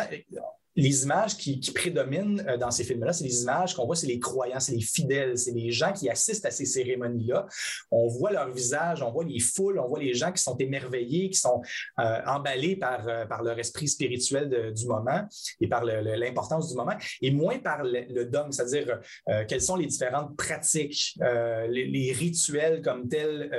les images qui, prédominent euh, dans ces films-là, c'est les images qu'on voit, c'est les croyants, c'est les fidèles, c'est les gens qui assistent à ces cérémonies-là. On voit leur visage, on voit les foules, on voit les gens qui sont émerveillés, qui sont euh, emballés par, euh, par leur esprit spirituel du moment et par l'importance du moment, et moins par le, dogme, c'est-à-dire quelles sont les différentes pratiques, les, rituels comme tels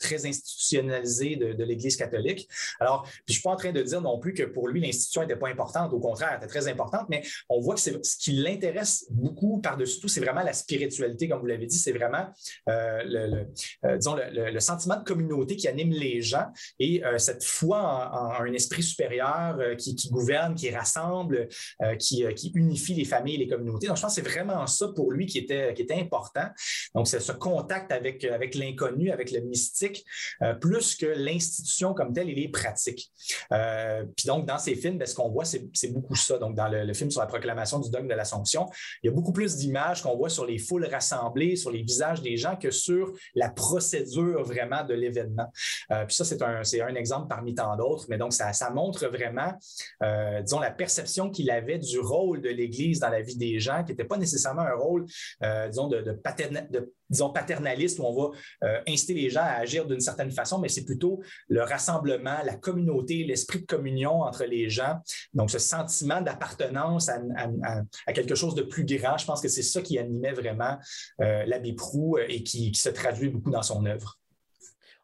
très institutionnalisés de, l'Église catholique. Alors, je ne suis pas en train de dire non plus que pour lui, l'institution n'était pas importante, au contraire, très importante, mais on voit que ce qui l'intéresse beaucoup par-dessus tout, c'est vraiment la spiritualité, comme vous l'avez dit, c'est vraiment euh, le, euh, disons le, sentiment de communauté qui anime les gens et euh, cette foi en, un esprit supérieur qui, gouverne, qui rassemble, qui, unifie les familles et les communautés. Donc, je pense que c'est vraiment ça pour lui qui était, qui était important. Donc, c'est ce contact avec, avec l'inconnu, avec le mystique, plus que l'institution comme telle et les pratiques. puis donc, dans ces films, ben, ce qu'on voit, c'est beaucoup ça donc dans le, film sur la proclamation du dogme de l'Assomption, il y a beaucoup plus d'images qu'on voit sur les foules rassemblées, sur les visages des gens que sur la procédure vraiment de l'événement. Euh, puis ça, c'est un, exemple parmi tant d'autres, mais donc ça, montre vraiment, euh, disons, la perception qu'il avait du rôle de l'Église dans la vie des gens, qui n'était pas nécessairement un rôle, euh, disons, de, de, de disons, paternaliste où on va euh, inciter les gens à agir d'une certaine façon, mais c'est plutôt le rassemblement, la communauté, l'esprit de communion entre les gens. Donc, ce sentiment d'appartenance à, quelque chose de plus grand, je pense que c'est ça qui animait vraiment euh, l'abbé Prou euh, et qui, se traduit beaucoup dans son œuvre.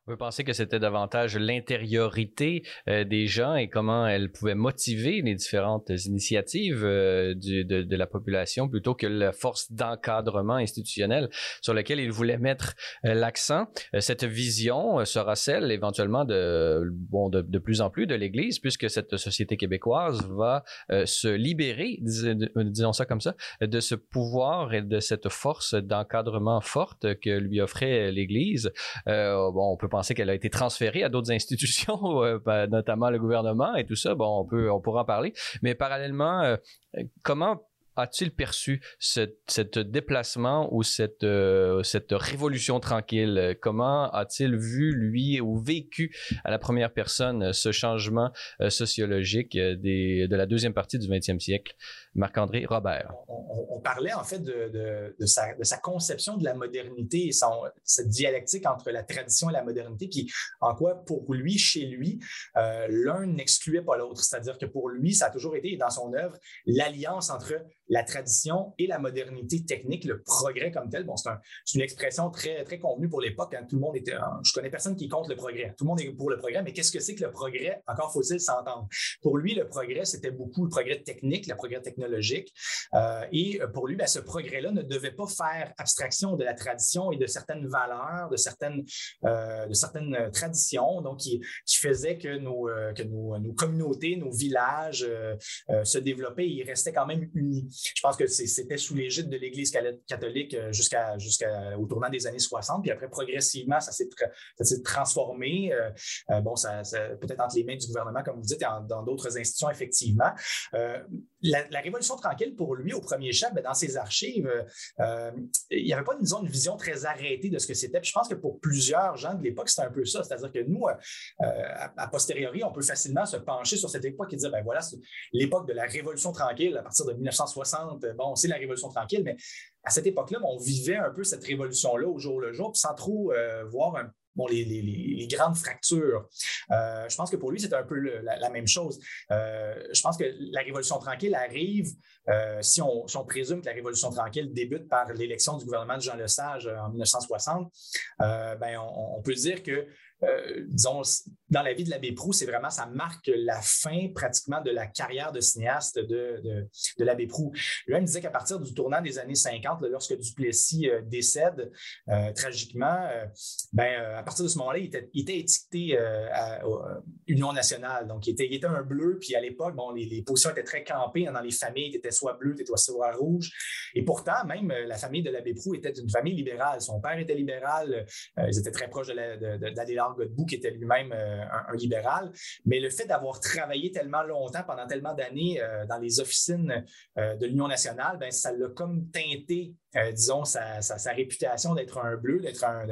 On peut penser que c'était davantage l'intériorité euh, des gens et comment elle pouvait motiver les différentes initiatives euh, de, la population plutôt que la force d'encadrement institutionnel sur laquelle il voulait mettre euh, l'accent. cette vision sera celle éventuellement de, bon, de, plus en plus de l'Église puisque cette société québécoise va se libérer, disons ça comme ça, de ce pouvoir et de cette force d'encadrement forte que lui offrait l'Église. bon, on peut qu'elle a été transférée à d'autres institutions, euh, ben, notamment le gouvernement et tout ça. Bon, on peut, on pourra en parler. Mais parallèlement, euh, comment a-t-il perçu ce, déplacement ou cette, euh, cette révolution tranquille? Comment a-t-il vu, lui, ou vécu à la première personne ce changement sociologique de la deuxième partie du 20e siècle? Marc-André Robert. On, parlait en fait de, sa, conception de la modernité et son, cette dialectique entre la tradition et la modernité, qui en quoi pour lui, chez lui, euh, l'un n'excluait pas l'autre. C'est-à-dire que pour lui, ça a toujours été dans son œuvre l'alliance entre la tradition et la modernité technique, le progrès comme tel. Bon, c'est une expression très, très convenue pour l'époque. Hein. Tout le monde était. Je connais personne qui compte le progrès. Tout le monde est pour le progrès, mais qu'est-ce que c'est que le progrès? Encore faut-il s'entendre. Pour lui, le progrès, c'était beaucoup le progrès technique, le progrès technologique. Euh, et pour lui, ben, ce progrès-là ne devait pas faire abstraction de la tradition et de certaines valeurs, de certaines, euh, de certaines traditions, donc qui, qui faisait que nos, euh, que nos, nos communautés, nos villages se développaient et ils restaient quand même unis. Je pense que c'était sous l'égide de l'Église catholique euh, jusqu'à tournant des années 60. Puis après, progressivement, ça s'est transformé. Euh, euh, bon, ça, peut-être entre les mains du gouvernement, comme vous dites, et dans d'autres institutions, effectivement. la, Révolution tranquille, pour lui, au premier chef, dans ses archives, il n'y avait pas, disons, une vision très arrêtée de ce que c'était. Puis je pense que pour plusieurs gens de l'époque, c'était un peu ça. C'est-à-dire que nous, à, posteriori, on peut facilement se pencher sur cette époque et dire, ben voilà, l'époque de la Révolution tranquille à partir de 1960 bon, c'est la Révolution tranquille, mais à cette époque-là, on vivait un peu cette révolution-là au jour le jour, sans trop euh, voir bon, les, grandes fractures. Euh, je pense que pour lui, c'est un peu la, même chose. Euh, je pense que la Révolution tranquille arrive, si on, présume que la Révolution tranquille débute par l'élection du gouvernement de Jean Lesage en 1960, ben, on, peut dire que euh, dans la vie de l'abbé Proux, c'est vraiment, ça marque la fin pratiquement de la carrière de cinéaste de, de, l'abbé Proux. Lui-même disait qu'à partir du tournant des années 50, lorsque Duplessis euh, décède euh, tragiquement, ben, à partir de ce moment-là, il était, étiqueté Union nationale. Donc, il était, un bleu, puis à l'époque, bon, les, positions étaient très campées. Hein, dans les familles, étaient soit bleu, étaient soit rouge. Et pourtant, même la famille de l'abbé Proux était une famille libérale. Son père était libéral, ils étaient très proches Godbout, qui était lui-même euh, un, libéral. Mais le fait d'avoir travaillé tellement longtemps, pendant tellement d'années euh, dans les officines euh, de l'Union nationale, ben, ça l'a comme teinté disons, sa, réputation d'être un bleu, d'être un,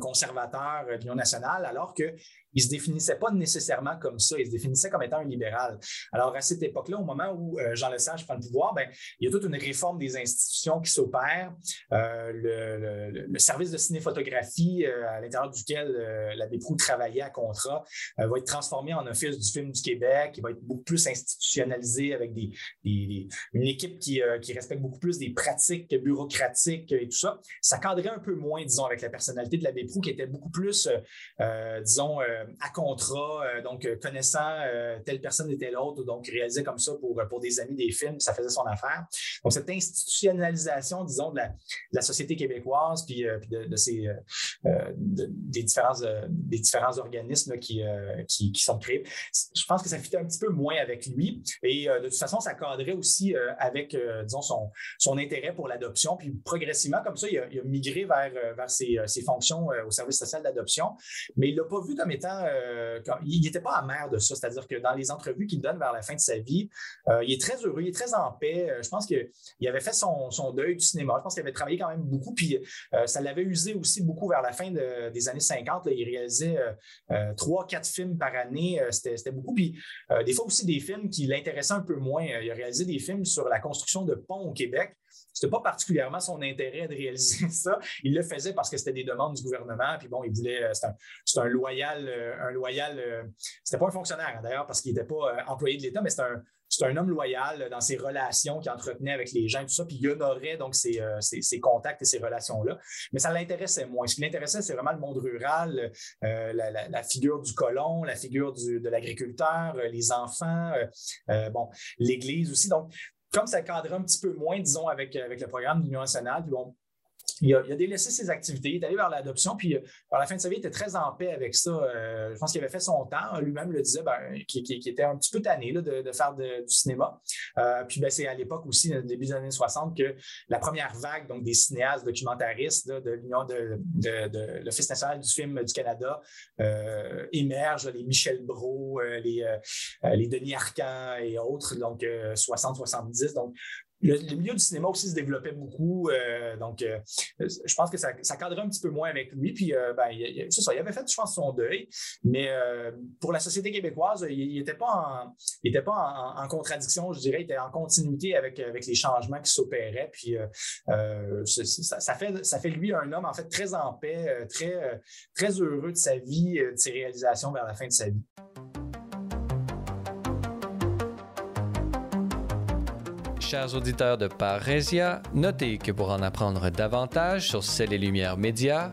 conservateur de l'Union nationale, alors que il ne se définissait pas nécessairement comme ça, il se définissait comme étant un libéral. Alors, à cette époque-là, au moment où euh, Jean Lesage prend le pouvoir, ben, il y a toute une réforme des institutions qui s'opère. Euh, le, service de ciné-photographie euh, à l'intérieur duquel l'abbé Proux travaillait à contrat va être transformé en office du film du Québec, il va être beaucoup plus institutionnalisé avec une équipe qui, qui, respecte beaucoup plus des pratiques bureaucratiques et tout ça. Ça cadrait un peu moins, disons, avec la personnalité de l'abbé Proux qui était beaucoup plus, disons, euh, à contrat, euh, donc euh, connaissant telle personne et telle autre, donc réalisé comme ça pour, pour des amis des films, ça faisait son affaire. Donc, cette institutionnalisation, disons, de la, société québécoise, puis, de, ces, des, différents, des différents organismes qui, qui, sont créés, je pense que ça fitait un petit peu moins avec lui. Et de toute façon, ça cadrait aussi avec, disons, son, son intérêt pour l'adoption. Puis progressivement, comme ça, il a, migré vers, vers ses, ses fonctions au service social d'adoption, mais il ne l'a pas vu comme étant euh, il n'était pas amer de ça. C'est-à-dire que dans les entrevues qu'il donne vers la fin de sa vie, euh, il est très heureux, il est très en paix. Euh, je pense qu'il avait fait son, deuil du cinéma. Je pense qu'il avait travaillé quand même beaucoup. Puis ça l'avait usé aussi beaucoup vers la fin des années 50. il réalisait trois, quatre films par année. C'était beaucoup. Puis des fois aussi des films qui l'intéressaient un peu moins. Il a réalisé des films sur la construction de ponts Québec. Ce n'était pas particulièrement son intérêt de réaliser ça. Il le faisait parce que c'était des demandes du gouvernement. Puis bon, il voulait. Euh, c'est un, loyal. Euh, un loyal euh, c'était pas un fonctionnaire, hein, d'ailleurs, parce qu'il n'était pas employé de l'État, mais c'est un, un homme loyal dans ses relations qu'il entretenait avec les gens, tout ça, puis il honorait donc ses, contacts et ses relations-là. Mais ça l'intéressait moins. Ce qui l'intéressait, c'est vraiment le monde rural, la, figure du colon, la figure de l'agriculteur, les enfants, bon, l'Église aussi. Donc, comme ça cadrait un petit peu moins, disons, avec, avec le programme de l'Union nationale, puis bon, il a, délaissé ses activités, il est allé vers l'adoption, puis à euh, la fin de sa vie, il était très en paix avec ça. Euh, je pense qu'il avait fait son temps. Lui-même le disait, ben, qu'il était un petit peu tanné de, faire du cinéma. Euh, puis ben, c'est à l'époque aussi, début des années 60, que la première vague donc, des cinéastes documentaristes de l'Union de, l'Office national du film du Canada émerge, les Michel Brault, les, Denis Arcand et autres, donc 60-70. Donc, le, milieu du cinéma aussi se développait beaucoup. Euh, donc, euh, je pense que ça, cadrait un petit peu moins avec lui. Puis, euh, ben, c'est ça, il avait fait, je pense, son deuil. Mais pour la société québécoise, il n'était pas, en, contradiction, je dirais. Il était en continuité avec, les changements qui s'opéraient. Puis, ça, ça, fait, ça fait lui un homme, en fait, très en paix, très, très heureux de sa vie, de ses réalisations vers la fin de sa vie. Chers auditeurs de Parésia, notez que pour en apprendre davantage sur Celles et Lumières Médias,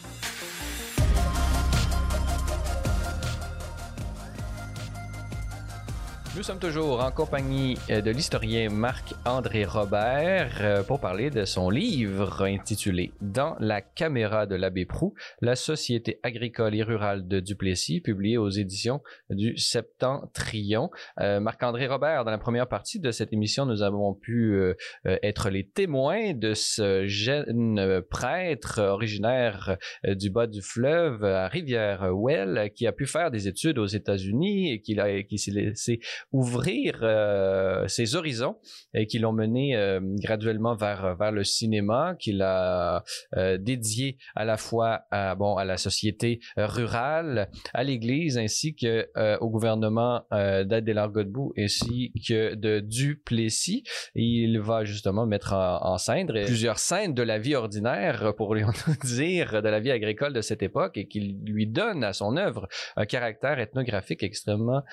Nous sommes toujours en compagnie euh, de l'historien Marc-André Robert euh, pour parler de son livre intitulé Dans la caméra de l'abbé Prou, la Société agricole et rurale de Duplessis, publié aux éditions du Septentrion. Euh, Marc-André Robert, dans la première partie de cette émission, nous avons pu être les témoins de ce jeune prêtre originaire du bas du fleuve à Rivière-Well qui a pu faire des études aux États-Unis et qui, qui s'est laissé ouvrir euh, ses horizons et qui l'ont mené euh, graduellement vers vers le cinéma qu'il a euh, dédié à la fois à bon à la société rurale, à l'Église ainsi que au gouvernement des Godbout ainsi que de Duplessis. Il va justement mettre en, scène plusieurs scènes de la vie ordinaire pour lui dire de la vie agricole de cette époque et qui lui donne à son œuvre un caractère ethnographique extrêmement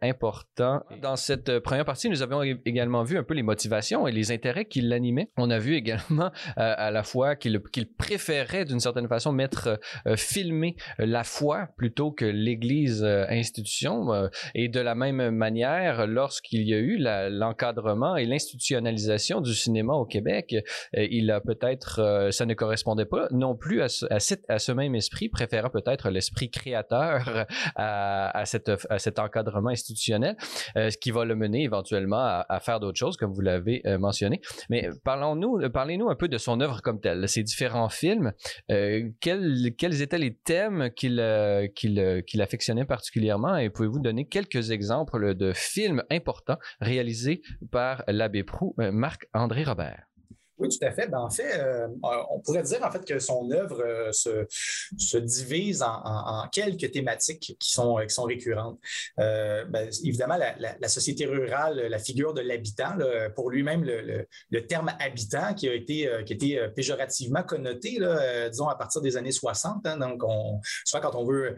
important dans cette euh, première partie, nous avons également vu un peu les motivations et les intérêts qui l'animaient. On a vu également euh, à la fois qu'il préférait d'une certaine façon mettre euh, filmer la foi plutôt que l'Église institution. et de la même manière, lorsqu'il y a eu l'encadrement et l'institutionnalisation du cinéma au Québec, il a peut-être, ça ne correspondait pas non plus à ce, à ce même esprit, préférant peut-être l'esprit créateur à, à, cette, à cet encadrement institutionnel. Euh, ce qui va le mener éventuellement à, faire d'autres choses, comme vous l'avez euh, mentionné. Mais parlons-nous, parlez-nous un peu de son œuvre comme telle, ses différents films. Euh, quels, étaient les thèmes qu'il qu'il affectionnait particulièrement? Et pouvez-vous donner quelques exemples de films importants réalisés par l'abbé Prou, Marc-André Robert? Oui, tout à fait. Ben, en fait, euh, on pourrait dire en fait que son œuvre euh, se, divise en, quelques thématiques qui sont, récurrentes. Euh, ben, évidemment, la, société rurale, la figure de l'habitant, pour lui-même, le, terme habitant qui a été, péjorativement connoté, disons, à partir des années 60. Hein. donc, on, soit quand on veut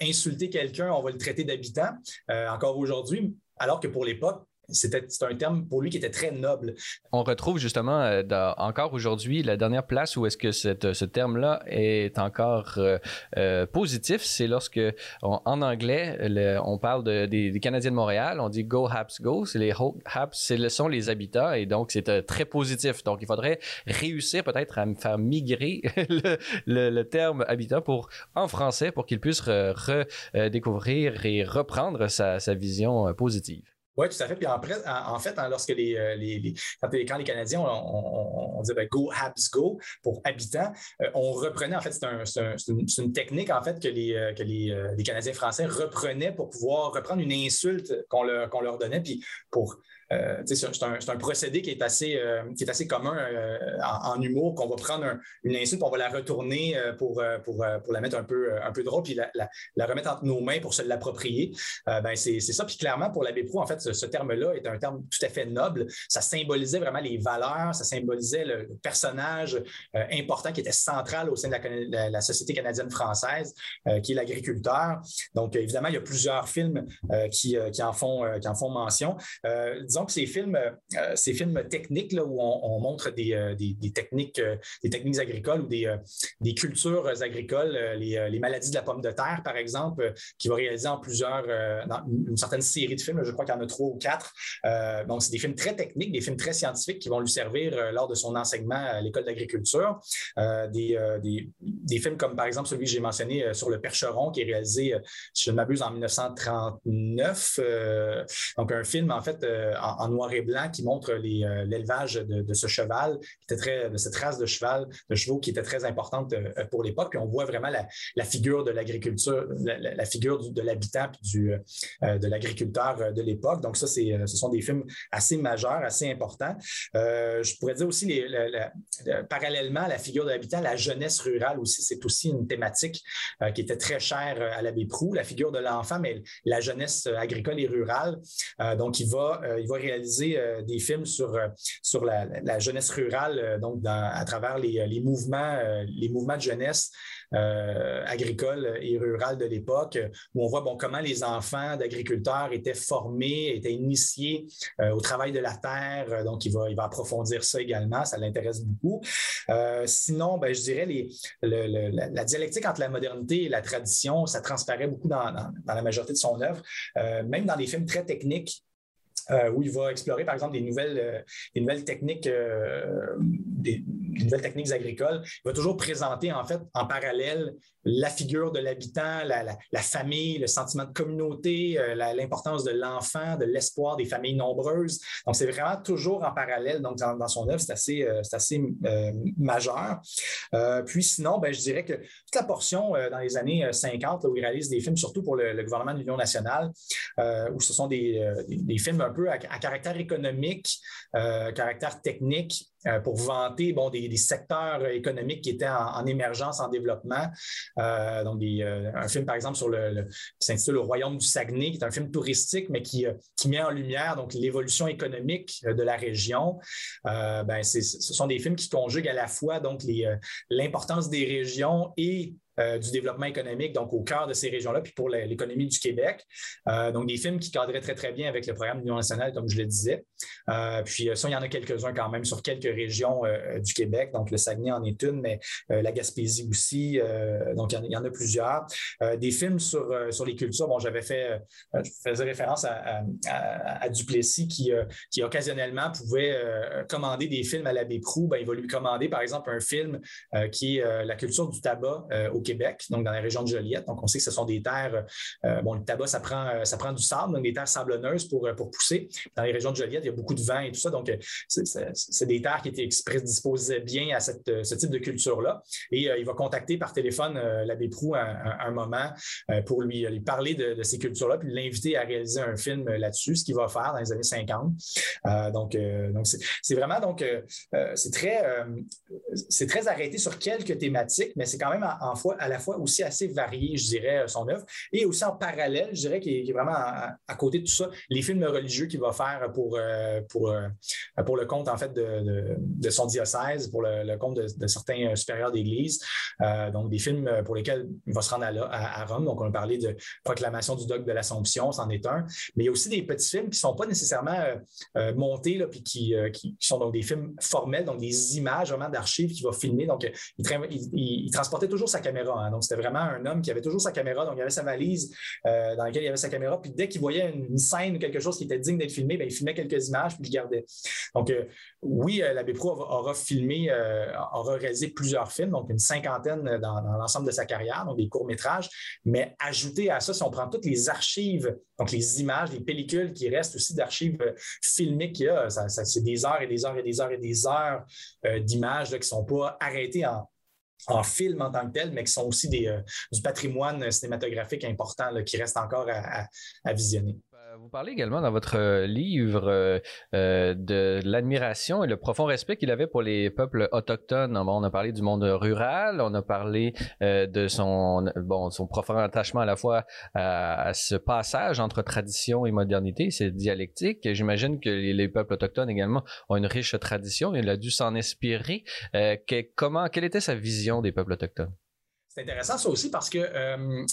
insulter quelqu'un, on va le traiter d'habitant. encore aujourd'hui, alors que pour l'époque, c'était un terme pour lui qui était très noble. On retrouve justement euh, encore aujourd'hui la dernière place où est-ce que ce terme-là est encore euh, euh, positif, c'est lorsque en anglais on parle des, Canadiens de Montréal, on dit Go Haps Go, c'est les Haps, ce sont les habitants et donc c'est très positif. Donc il faudrait réussir peut-être à me faire migrer le, terme habitant pour en français pour qu'il puisse redécouvrir et reprendre sa vision positive. Oui, tout à fait. Puis en, fait, hein, lorsque les, les, quand, les, Canadiens, on, disait ben, Go Habs Go pour habitants, on reprenait, en fait, c'est une, technique en fait que les, que les, Canadiens français reprenaient pour pouvoir reprendre une insulte qu'on leur, leur donnait, puis pour euh, c'est un, procédé qui est assez, euh, qui est assez commun euh, en, humour, qu'on va prendre une insulte, on va la retourner pour, pour, pour, la mettre un peu, un peu drôle, puis la, remettre entre nos mains pour se l'approprier. ben c'est ça. Puis clairement, pour l'abbé Pro, en fait, ce, terme-là est un terme tout à fait noble. Ça symbolisait vraiment les valeurs, ça symbolisait le, personnage important qui était central au sein de la, société canadienne-française, qui est l'agriculteur. Donc, évidemment, il y a plusieurs films qui, qui, en font, qui en font mention donc, ces films, euh, ces films techniques là, où on, montre des, euh, techniques, euh, des techniques agricoles ou des, des cultures agricoles, les, maladies de la pomme de terre, par exemple, qui va réaliser en plusieurs, dans une certaine série de films, je crois qu'il y en a trois ou quatre. donc, c'est des films très techniques, des films très scientifiques qui vont lui servir lors de son enseignement à l'école d'agriculture. Des, des, films comme, par exemple, celui que j'ai mentionné sur le percheron, qui est réalisé, si je ne m'abuse, en 1939. donc, un film, en fait, en, noir et blanc qui montre euh, l'élevage de, ce cheval, qui était très, de cette race de cheval, de chevaux qui était très importante euh, pour l'époque. Puis on voit vraiment la, figure de l'agriculture, la, figure de l'habitant du, euh, de l'agriculteur de l'époque. Donc ça, ce sont des films assez majeurs, assez importants. je pourrais dire aussi, parallèlement à la figure de l'habitant, la jeunesse rurale aussi, c'est aussi une thématique qui était très chère à l'abbé Proux, la figure de l'enfant, mais la jeunesse agricole et rurale. donc, il va réaliser euh, des films sur, euh, sur la, jeunesse rurale, euh, donc à travers les, mouvements, les mouvements de jeunesse agricole et rurale de l'époque, où on voit bon, comment les enfants d'agriculteurs étaient formés, étaient initiés au travail de la terre. Donc, il va, il va approfondir ça également, ça l'intéresse beaucoup. sinon, ben, je dirais les, la, dialectique entre la modernité et la tradition, ça transparaît beaucoup dans, dans la majorité de son œuvre, même dans les films très techniques où il va explorer, par exemple, des nouvelles, euh, des nouvelles techniques, euh, des, nouvelles techniques agricoles. Il va toujours présenter, en fait, en parallèle, la figure de l'habitant, la, famille, le sentiment de communauté, l'importance de l'enfant, de l'espoir des familles nombreuses. Donc, c'est vraiment toujours en parallèle. Donc, dans, son œuvre, c'est assez, assez majeur. puis, sinon, ben, je dirais que toute la portion dans les années 50, où il réalise des films, surtout pour le, gouvernement de l'Union nationale, où ce sont des, des films un peu à, caractère économique, euh, caractère technique, euh, pour vanter bon, des, secteurs économiques qui étaient en, émergence, en développement. Euh, donc, un film, par exemple, sur le, qui s'intitule Le Royaume du Saguenay, qui est un film touristique, mais qui, qui met en lumière donc l'évolution économique de la région. ben, ce sont des films qui conjuguent à la fois donc l'importance des régions et euh, du développement économique, donc au cœur de ces régions-là, puis pour l'économie du Québec. Euh, donc, des films qui cadraient très, très bien avec le programme de l'Union nationale, comme je le disais. Euh, puis ça, il y en a quelques-uns quand même sur quelques régions du Québec. Donc, le Saguenay en est une, mais la Gaspésie aussi. donc, il y, en, a plusieurs. des films sur, sur les cultures. Bon, j'avais fait, je faisais référence à, à, Duplessis qui, qui occasionnellement pouvait commander des films à l'abbé Proux. Ben, il va lui commander, par exemple, un film qui est la culture du tabac au Québec, donc dans la région de Joliette. Donc, on sait que ce sont des terres, euh, bon, le tabac, ça prend, euh, ça prend du sable, donc des terres sablonneuses pour, euh, pour pousser. Dans les régions de Joliette, il y a beaucoup de vent et tout ça. Donc, c'est des terres qui étaient prédisposées bien à cette, ce type de culture-là. Et il va contacter par téléphone l'abbé Prou à, un moment pour lui, lui parler de, ces cultures-là, puis l'inviter à réaliser un film là-dessus, ce qu'il va faire dans les années 50. donc, donc c'est vraiment, donc, c'est très, c'est très arrêté sur quelques thématiques, mais c'est quand même en, en fois à la fois aussi assez varié, je dirais, euh, son œuvre, et aussi en parallèle, je dirais, qu'il est, vraiment à, côté de tout ça, les films religieux qu'il va faire pour, euh, pour, euh, pour le compte, en fait, de, son diocèse, pour le, compte de, certains supérieurs d'Église. donc, des films pour lesquels il va se rendre à, Rome. Donc, on a parlé de Proclamation du dogme de l'Assomption, c'en est un. Mais il y a aussi des petits films qui ne sont pas nécessairement montés, là, puis qui, sont donc des films formels, donc des images vraiment d'archives qu'il va filmer. Donc, il transportait toujours sa caméra Hein. Donc, c'était vraiment un homme qui avait toujours sa caméra. Donc, il avait sa valise euh, dans laquelle il avait sa caméra. Puis, dès qu'il voyait une, scène ou quelque chose qui était digne d'être filmé, bien, il filmait quelques images puis il gardait. Donc, euh, oui, l'abbé Pro aura, filmé, aura réalisé plusieurs films, donc une cinquantaine dans, l'ensemble de sa carrière, donc des courts-métrages. Mais ajouté à ça, si on prend toutes les archives, donc les images, les pellicules qui restent aussi d'archives filmiques qu'il y a, c'est des heures et des heures et des heures et des heures d'images qui ne sont pas arrêtées en, en film en tant que tel, mais qui sont aussi euh, du patrimoine cinématographique important qui reste encore à visionner vous parlez également dans votre euh, livre euh, euh, de l'admiration et le profond respect qu'il avait pour les peuples autochtones. on a parlé du monde rural, on a parlé de son, bon, son profond attachement à la fois à, ce passage entre tradition et modernité, cette dialectique. J'imagine que les, peuples autochtones également ont une riche tradition. Il a dû s'en inspirer. quelle était sa vision des peuples autochtones? C'est intéressant ça aussi parce que euh,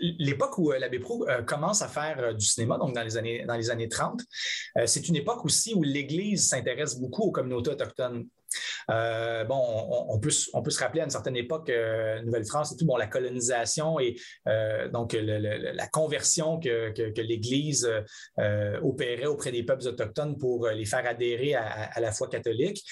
l'époque où euh, l'abbé Pro euh, commence à faire du cinéma, donc dans les années, dans les années 30, c'est une époque aussi où l'Église s'intéresse beaucoup aux communautés autochtones. Euh, bon, on, peut, se rappeler à une certaine époque, euh, Nouvelle-France et tout, bon, la colonisation et euh, donc la conversion que, l'Église opérait auprès des peuples autochtones pour les faire adhérer à, la foi catholique.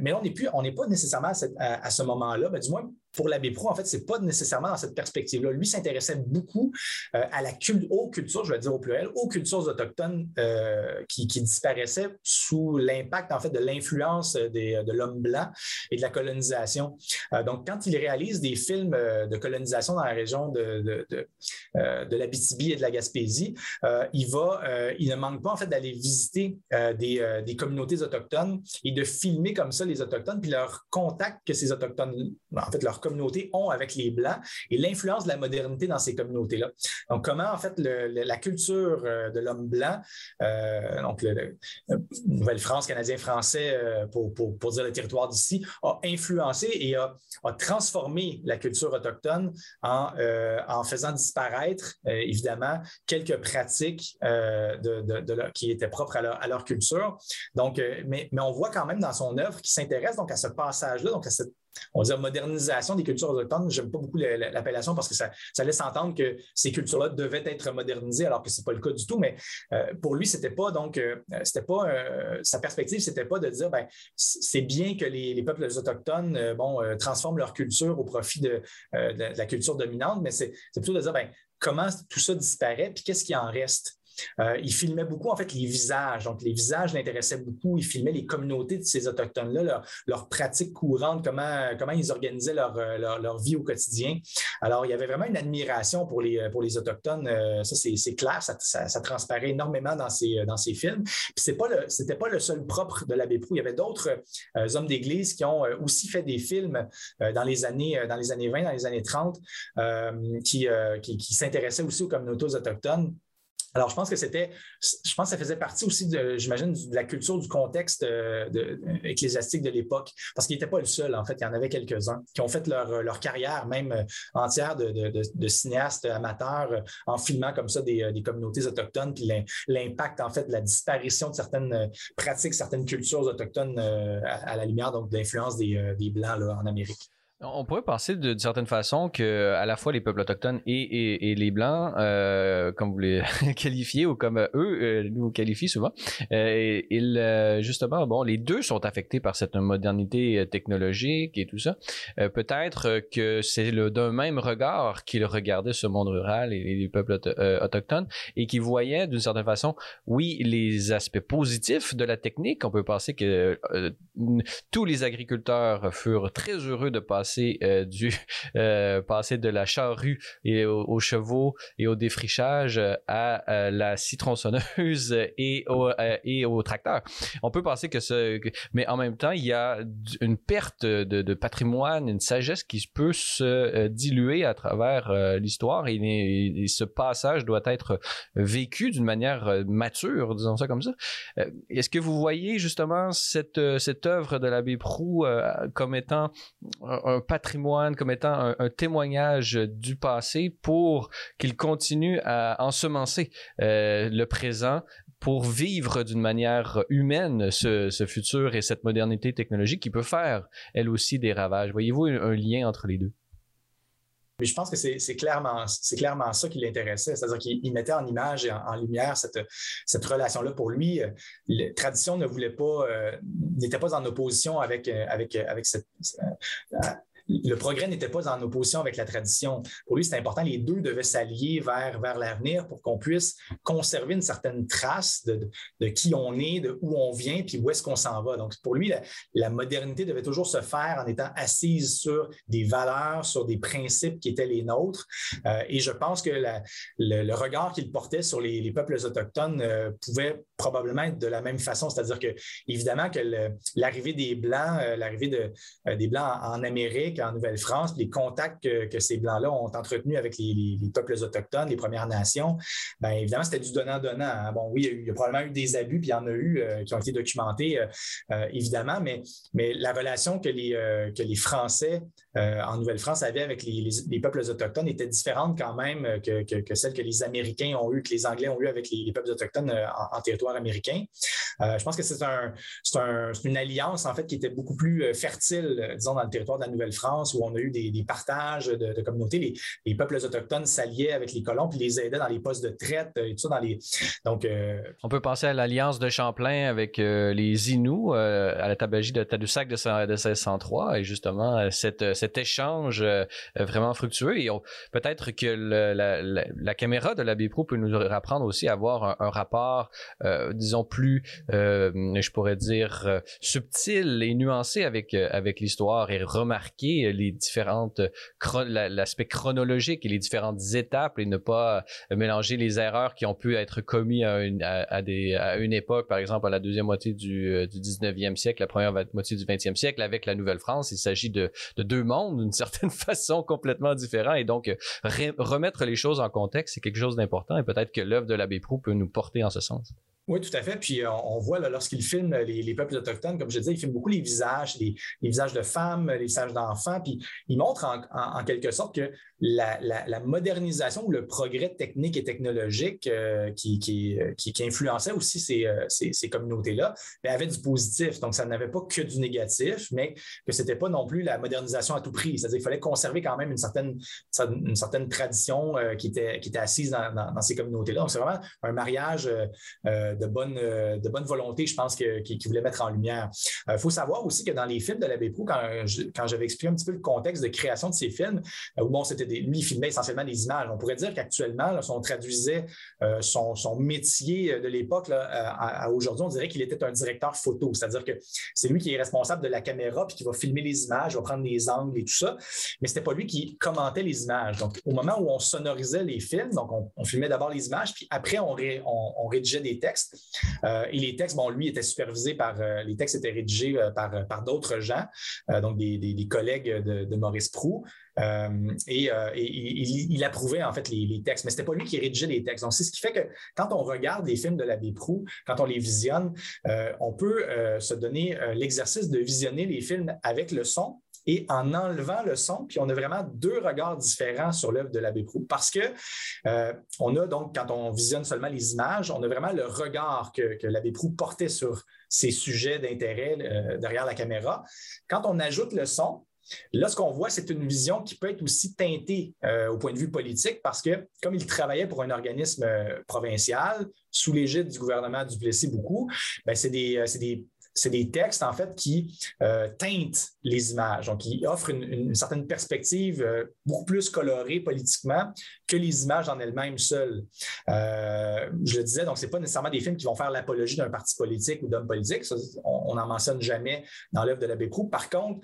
mais on n'est on n'est pas nécessairement à, ce moment-là, du moins pour l'abbé Pro, en fait, c'est pas nécessairement dans cette perspective-là. Lui s'intéressait beaucoup à la aux cultures, je vais dire au pluriel, aux cultures autochtones qui, disparaissaient sous l'impact, en fait, de l'influence de l'homme blanc et de la colonisation. Euh, donc, quand il réalise des films euh, de colonisation dans la région de, de, de, euh, l'Abitibi et de la Gaspésie, il, va, il ne manque pas en fait d'aller visiter des, des, communautés autochtones et de filmer comme ça les Autochtones, puis leur contact que ces Autochtones, en fait, leur communauté ont avec les Blancs et l'influence de la modernité dans ces communautés-là. Donc, comment en fait la culture de l'homme blanc, donc le, Nouvelle-France, Canadien-Français, pour, dire le territoire d'ici, a influencé et a, transformé la culture autochtone en, euh, faisant disparaître, euh, évidemment, quelques pratiques euh, qui étaient propres à leur, culture. Donc, mais, on voit quand même dans son œuvre qu'il s'intéresse donc à ce passage-là, donc à cette on dire modernisation des cultures autochtones. J'aime pas beaucoup l'appellation parce que ça, laisse entendre que ces cultures-là devaient être modernisées, alors que c'est pas le cas du tout. Mais euh, pour lui, c'était pas donc, euh, c'était pas euh, sa perspective, c'était pas de dire, ben, c'est bien que les, peuples autochtones, bon, transforment leur culture au profit de, la culture dominante, mais c'est plutôt de dire, ben, comment tout ça disparaît, puis qu'est-ce qui en reste? Euh, il filmait beaucoup, en fait, les visages. Donc, les visages l'intéressaient beaucoup. Il filmait les communautés de ces Autochtones-là, leurs pratiques courantes, comment, comment ils organisaient euh, leur, leur, vie au quotidien. Alors, il y avait vraiment une admiration pour les, pour les Autochtones. Euh, ça, c'est clair, ça, ça, transparaît énormément dans ces, dans ces films. Puis, ce n'était pas, le seul propre de l'abbé Proux. Il y avait d'autres hommes d'Église qui ont aussi fait des films dans, les années, dans les années 20, dans les années 30, qui, qui, qui s'intéressaient aussi aux communautés autochtones. Alors, je pense que c'était, je pense que ça faisait partie aussi, j'imagine, de la culture, du contexte euh, de, ecclésiastique de l'époque, parce qu'il n'était pas le seul, en fait, il y en avait quelques-uns qui ont fait leur, leur carrière même euh, entière de, cinéastes amateurs euh, en filmant comme ça des, communautés autochtones, puis l'impact, en fait, de la disparition de certaines pratiques, certaines cultures autochtones à, la lumière donc, de l'influence des, des Blancs en Amérique. On pourrait penser d'une certaine façon que à la fois les peuples autochtones et, les blancs, euh, comme vous les qualifiez ou comme eux euh, nous qualifient souvent, euh, ils euh, justement bon les deux sont affectés par cette modernité technologique et tout ça. Peut-être que c'est d'un même regard qu'ils regardaient ce monde rural et les peuples autochtones et qu'ils voyaient d'une certaine façon, oui, les aspects positifs de la technique. On peut penser que tous les agriculteurs furent très heureux de passer passer euh, du euh, passer de la charrue et aux, chevaux et au défrichage à, euh, la citronçonneuse et au et au tracteur. On peut penser que ce mais en même temps, il y a une perte de, patrimoine, une sagesse qui peut se diluer à travers l'histoire et, ce passage doit être vécu d'une manière mature, disons ça comme ça. Est-ce que vous voyez justement cette cette œuvre de l'abbé Prou comme étant un patrimoine, comme étant un, témoignage du passé pour qu'il continue à ensemencer euh, le présent pour vivre d'une manière humaine ce, futur et cette modernité technologique qui peut faire, elle aussi, des ravages. Voyez-vous un, lien entre les deux? Mais je pense que c'est clairement, clairement ça qui l'intéressait, c'est-à-dire qu'il mettait en image et en, lumière cette, cette relation-là. Pour lui, la tradition ne voulait pas, n'était pas en opposition avec, avec, avec cette, le progrès n'était pas en opposition avec la tradition. Pour lui, c'était important. Les deux devaient s'allier vers, vers l'avenir pour qu'on puisse conserver une certaine trace de, de, qui on est, de où on vient, puis où est-ce qu'on s'en va. Donc, pour lui, la, modernité devait toujours se faire en étant assise sur des valeurs, sur des principes qui étaient les nôtres. Euh, et je pense que le, regard qu'il portait sur les, peuples autochtones euh, pouvait probablement être de la même façon. C'est-à-dire que, évidemment, que l'arrivée des Blancs, euh, l'arrivée de, des Blancs en Amérique, en Nouvelle-France, les contacts que, ces Blancs-là ont entretenus avec les, peuples autochtones, les Premières Nations, bien évidemment, c'était du donnant-donnant. Hein. Bon, oui, il y, a probablement eu des abus, puis il y en a eu euh, qui ont été documentés, euh, euh, évidemment, mais, mais la relation que les, que les Français en Nouvelle-France avaient avec les, peuples autochtones était différente quand même que, celle que les Américains ont eue, que les Anglais ont eue avec les, peuples autochtones en, territoire américain. je pense que c'est un, une alliance, en fait, qui était beaucoup plus fertile, disons, dans le territoire de la Nouvelle-France où on a eu des, partages de, communautés. Les, peuples autochtones s'alliaient avec les colons puis les aidaient dans les postes de traite et tout ça. Dans les... Donc, euh, On peut penser à l'alliance de Champlain avec euh, les Inuits euh, à la tabagie de Tadoussac de, 1603 et justement cet, cet échange vraiment fructueux. Et peut-être que la, caméra de l'abbé Pro peut nous apprendre aussi à avoir un, rapport, disons, plus, je pourrais dire, subtil et nuancé avec, avec l'histoire et remarquer euh, les différentes euh, l'aspect chronologique et les différentes étapes et ne pas euh, mélanger les erreurs qui ont pu être commises à une, à, des, à une époque, par exemple à la deuxième moitié du, du 19e siècle, la première moitié du 20e siècle avec la Nouvelle-France. Il s'agit de, de, deux mondes d'une certaine façon complètement différents et donc remettre les choses en contexte, c'est quelque chose d'important et peut-être que l'œuvre de l'abbé Proux peut nous porter en ce sens. Oui, tout à fait. Puis euh, on voit lorsqu'il filme les, peuples autochtones, comme je disais, il filme beaucoup les visages, les, visages de femmes, les visages d'enfants. Puis il montre en, quelque sorte que la, modernisation ou le progrès technique et technologique euh, qui, qui, qui, influençait aussi ces, euh, communautés-là avait du positif. Donc, ça n'avait pas que du négatif, mais que ce n'était pas non plus la modernisation à tout prix. C'est-à-dire qu'il fallait conserver quand même une certaine, tradition qui, était, qui assise dans, ces communautés-là. Donc, c'est vraiment un mariage de bonne, euh, volonté, je pense, qu'il voulait mettre en lumière. Il euh, faut savoir aussi que dans les films de l'abbé Proux, quand, j'avais expliqué un petit peu le contexte de création de ces films, euh, où bon, c'était lui, il filmait essentiellement des images. On pourrait dire qu'actuellement, si on traduisait son, métier de l'époque à, aujourd'hui, on dirait qu'il était un directeur photo, c'est-à-dire que c'est lui qui est responsable de la caméra puis qui va filmer les images, va prendre les angles et tout ça, mais c'était pas lui qui commentait les images. Donc, au moment où on sonorisait les films, donc on, filmait d'abord les images, puis après on, rédigeait des textes euh, et les textes, bon, lui était supervisé par, euh, les textes étaient rédigés euh, par, d'autres gens, donc des, collègues de, Maurice Prou. Et, il, approuvait en fait les, textes, mais ce n'était pas lui qui rédigeait les textes. Donc, c'est ce qui fait que quand on regarde les films de l'abbé Prou, quand on les visionne, on peut se donner l'exercice de visionner les films avec le son et en enlevant le son, puis on a vraiment deux regards différents sur l'œuvre de l'abbé Proux. Parce que euh, on a donc, quand on visionne seulement les images, on a vraiment le regard que, que l'abbé Proux portait sur ces sujets d'intérêt euh, derrière la caméra. Quand on ajoute le son, Là, ce qu'on voit, c'est une vision qui peut être aussi teintée euh, au point de vue politique parce que, comme il travaillait pour un organisme provincial, sous l'égide du gouvernement du Plessis beaucoup, ben, c'est des, des, c'est des textes, en fait, qui euh, teintent les images, donc qui offrent une, certaine perspective euh, beaucoup plus colorée politiquement que les images en elles-mêmes seules. Euh, je le disais, donc, ce pas nécessairement des films qui vont faire l'apologie d'un parti politique ou d'homme politique. on n'en mentionne jamais dans l'œuvre de l'abbé Proux. Par contre,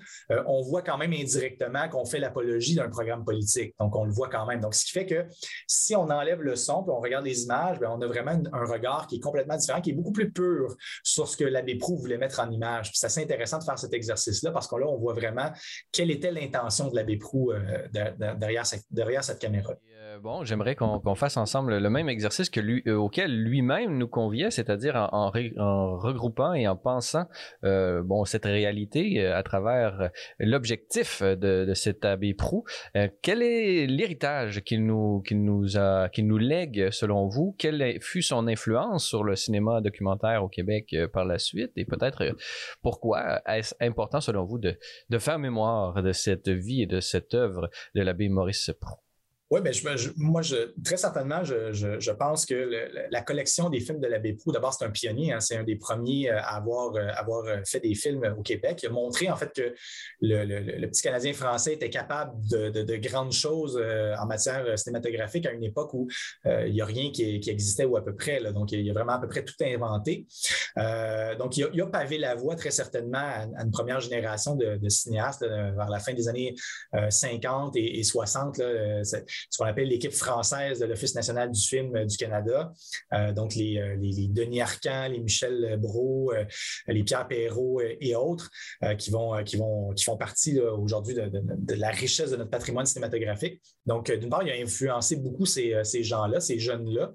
on voit quand même indirectement qu'on fait l'apologie d'un programme politique. Donc, on le voit quand même. Donc, ce qui fait que si on enlève le son et on regarde les images, ben, on a vraiment un regard qui est complètement différent, qui est beaucoup plus pur sur ce que l'abbé Proux voulait mettre en image. C'est assez intéressant de faire cet exercice-là parce que là, on voit vraiment quelle était l'intention de l'abbé Prou euh, derrière, cette, caméra. Euh, bon, j'aimerais qu'on fasse ensemble le même exercice que lui, euh, auquel lui-même nous conviait, c'est-à-dire en, regroupant et en pensant bon, cette réalité à travers l'objectif de, cet abbé Prou. quel est l'héritage qu'il nous, nous, a, qu'il nous lègue selon vous? Quelle fut son influence sur le cinéma documentaire au Québec par la suite? Et peut-être pourquoi est-ce important selon vous de, de faire mémoire de cette vie et de cette œuvre de l'abbé Maurice Pro? Oui, mais je, moi, très certainement, je, pense que la collection des films de l'abbé Proux, d'abord, c'est un pionnier. Hein, c'est un des premiers euh, à avoir, euh, euh, fait des films au Québec. Il a montré, en fait, que le, petit Canadien français était capable de, de, grandes choses en matière cinématographique à une époque où il n'y a rien qui, existait ou à peu près. Donc, il a vraiment à peu près tout inventé. Donc, il a, pavé la voie très certainement à, une première génération de, cinéastes vers la fin des années 50 et, et 60. Là, ce qu'on appelle l'équipe française de l'Office national du film euh, du Canada. Euh, donc, les, euh, les, Denis Arcan, les Michel Brault, les Pierre Perrault et autres qui, vont, qui, vont, qui font partie aujourd'hui de, la richesse de notre patrimoine cinématographique. Donc, d'une part, il a influencé beaucoup ces, ces gens-là, ces jeunes-là,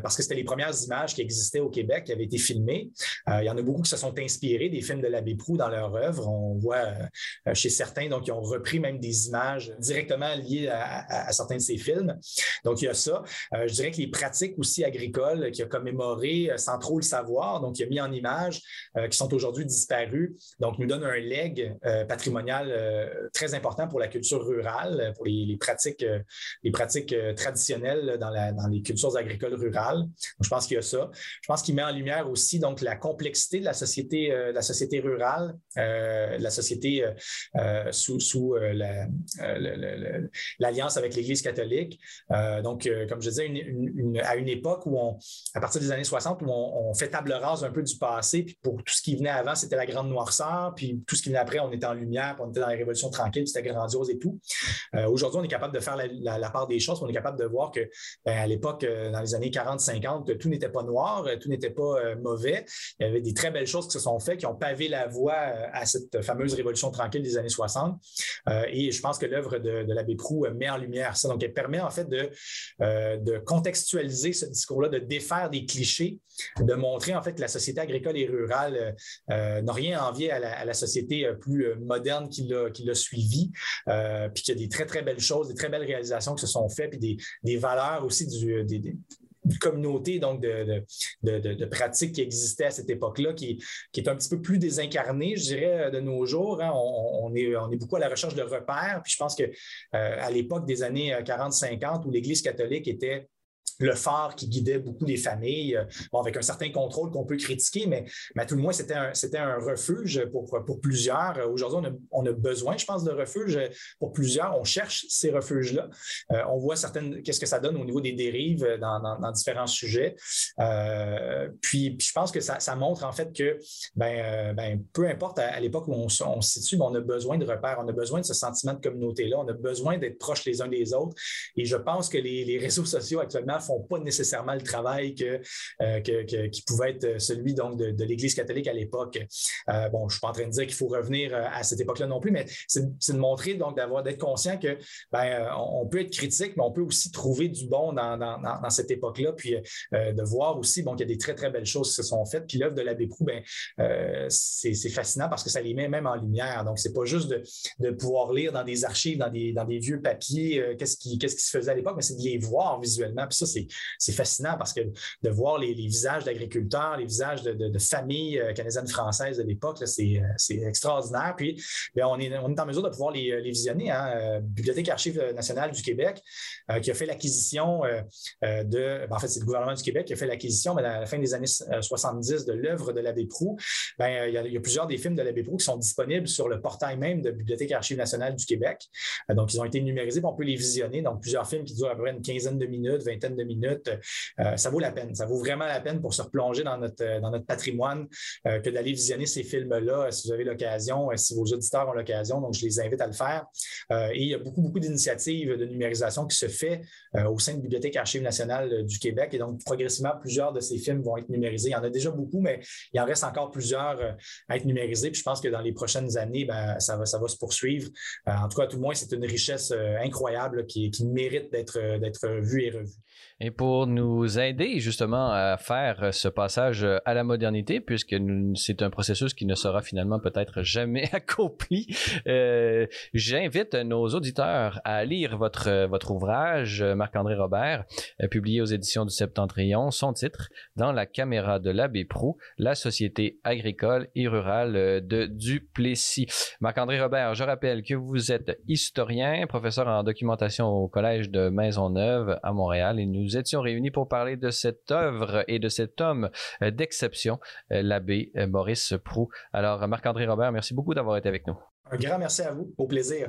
parce que c'était les premières images qui existaient au Québec, qui avaient été filmées. il y en a beaucoup qui se sont inspirés des films de l'abbé Proux dans leur œuvre. On voit chez certains, donc, ils ont repris même des images directement liées à, à certains de ses films. Donc, il y a ça. Euh, je dirais que les pratiques aussi agricoles qu'il a commémorées euh, sans trop le savoir, donc il a mis en images euh, qui sont aujourd'hui disparues, donc nous donne un leg patrimonial très important pour la culture rurale, pour les, pratiques, les pratiques traditionnelles dans, les cultures agricoles rurales. Donc, je pense qu'il y a ça. Je pense qu'il met en lumière aussi donc la complexité de la société, la société rurale, la société sous, l'alliance avec catholique. Euh, donc, euh, comme je disais, à une époque où on, à partir des années 60, où on, fait table rase un peu du passé, puis pour tout ce qui venait avant, c'était la grande noirceur, puis tout ce qui venait après, on était en lumière, on était dans la révolution tranquille, c'était grandiose et tout. Euh, aujourd'hui, on est capable de faire la, part des choses, on est capable de voir que ben, à l'époque, dans les années 40-50, tout n'était pas noir, tout n'était pas mauvais. Il y avait des très belles choses qui se sont faites, qui ont pavé la voie à cette fameuse révolution tranquille des années 60. et je pense que l'œuvre de, de l'abbé Proux met en lumière Donc, elle permet en fait de, euh, de contextualiser ce discours-là, de défaire des clichés, de montrer en fait que la société agricole et rurale euh, n'a rien à la, à la, société euh, plus moderne qui l'a suivie, puis qu'il y a des très, très belles choses, des très belles réalisations qui se sont faites, puis des, valeurs aussi du, communauté donc de, de, pratiques qui existaient à cette époque-là, qui, qui, est un petit peu plus désincarnée, je dirais, de nos jours. Hein. On, est, est beaucoup à la recherche de repères. Puis je pense que euh, l'époque des années 40-50, euh, où l'Église catholique était le phare qui guidait beaucoup les familles, euh, avec un certain contrôle qu'on peut critiquer, mais, mais à tout le moins, c'était un, un refuge pour, pour plusieurs. Aujourd'hui, on a, besoin, je pense, de refuge pour plusieurs. On cherche ces refuges-là. Euh, on voit certaines, qu'est-ce que ça donne au niveau des dérives dans, différents sujets. Euh, puis, je pense que ça, montre en fait que, ben, ben peu importe à, l'époque où on, on, se situe, on a besoin de repères, on a besoin de ce sentiment de communauté-là, on a besoin d'être proches les uns des autres. Et je pense que les, les réseaux sociaux actuellement font pas nécessairement le travail que, euh, qui pouvait être celui donc de, l'Église catholique à l'époque. Euh, bon, je suis pas en train de dire qu'il faut revenir euh, à cette époque-là non plus, mais c'est de montrer donc d'avoir d'être conscient que ben, on peut être critique, mais on peut aussi trouver du bon dans, dans, cette époque-là, puis de voir aussi bon qu'il y a des très très belles choses qui se sont faites. Puis l'œuvre de l'abbé Proux, ben c'est fascinant parce que ça les met même en lumière. Donc c'est pas juste de, de, pouvoir lire dans des archives, dans des, dans des vieux papiers, qu'est-ce qui, qu'est-ce qui se faisait à l'époque, mais c'est de les voir visuellement. Puis ça, c'est fascinant parce que de voir les, visages d'agriculteurs, les visages de, familles euh, canadiennes françaises de l'époque, euh, c'est extraordinaire. Puis, ben, on, est, en mesure de pouvoir les, euh, visionner. Hein. Bibliothèque Archives nationale du Québec, qui a fait l'acquisition de. Ben, en fait, c'est le gouvernement du Québec qui a fait l'acquisition ben, à la fin des années 70 de l'œuvre de l'abbé Proux. Ben, il, y a, plusieurs des films de l'abbé Proux qui sont disponibles sur le portail même de Bibliothèque Archives nationale du Québec. donc, ils ont été numérisés, on peut les visionner. Donc, plusieurs films qui durent à peu près une quinzaine de minutes, vingtaine de minutes, euh, ça vaut la peine. Ça vaut vraiment la peine pour se replonger dans notre, euh, dans notre patrimoine euh, que d'aller visionner ces films-là si vous avez l'occasion, si vos auditeurs ont l'occasion. Donc, je les invite à le faire. et il y a beaucoup, beaucoup d'initiatives de numérisation qui se fait au sein de Bibliothèque Archives nationale du Québec. Et donc, progressivement, plusieurs de ces films vont être numérisés. Il y en a déjà beaucoup, mais il en reste encore plusieurs à être numérisés. Puis je pense que dans les prochaines années, ben, ça, va, ça va se poursuivre. en tout cas, tout le moins, c'est une richesse incroyable qui, qui mérite d'être vue et revue. Et pour nous aider justement à faire ce passage à la modernité, puisque c'est un processus qui ne sera finalement peut-être jamais accompli, euh, j'invite nos auditeurs à lire votre, votre ouvrage, Marc-André Robert, euh, publié aux éditions du Septentrion, son titre, Dans la caméra de l'abbé Prou, la société agricole et rurale de Duplessis. Marc-André Robert, je rappelle que vous êtes historien, professeur en documentation au Collège de Maisonneuve à Montréal et nous étions réunis pour parler de cette œuvre et de cet homme euh, d'exception, euh, l'abbé euh, Maurice Prou. Alors, Marc-André Robert, merci beaucoup d'avoir été avec nous. Un grand merci à vous. Au plaisir.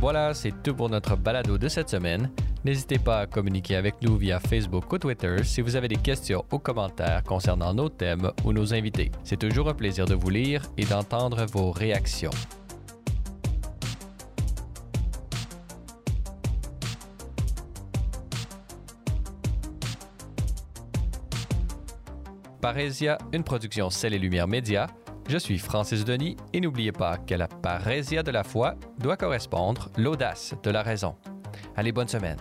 Voilà, c'est tout pour notre balado de cette semaine. N'hésitez pas à communiquer avec nous via Facebook ou Twitter si vous avez des questions ou commentaires concernant nos thèmes ou nos invités. C'est toujours un plaisir de vous lire et d'entendre vos réactions. Parésia, une production Celle et Lumière Média. Je suis Francis Denis et n'oubliez pas que la parésia de la foi doit correspondre l'audace de la raison. Allez, bonne semaine.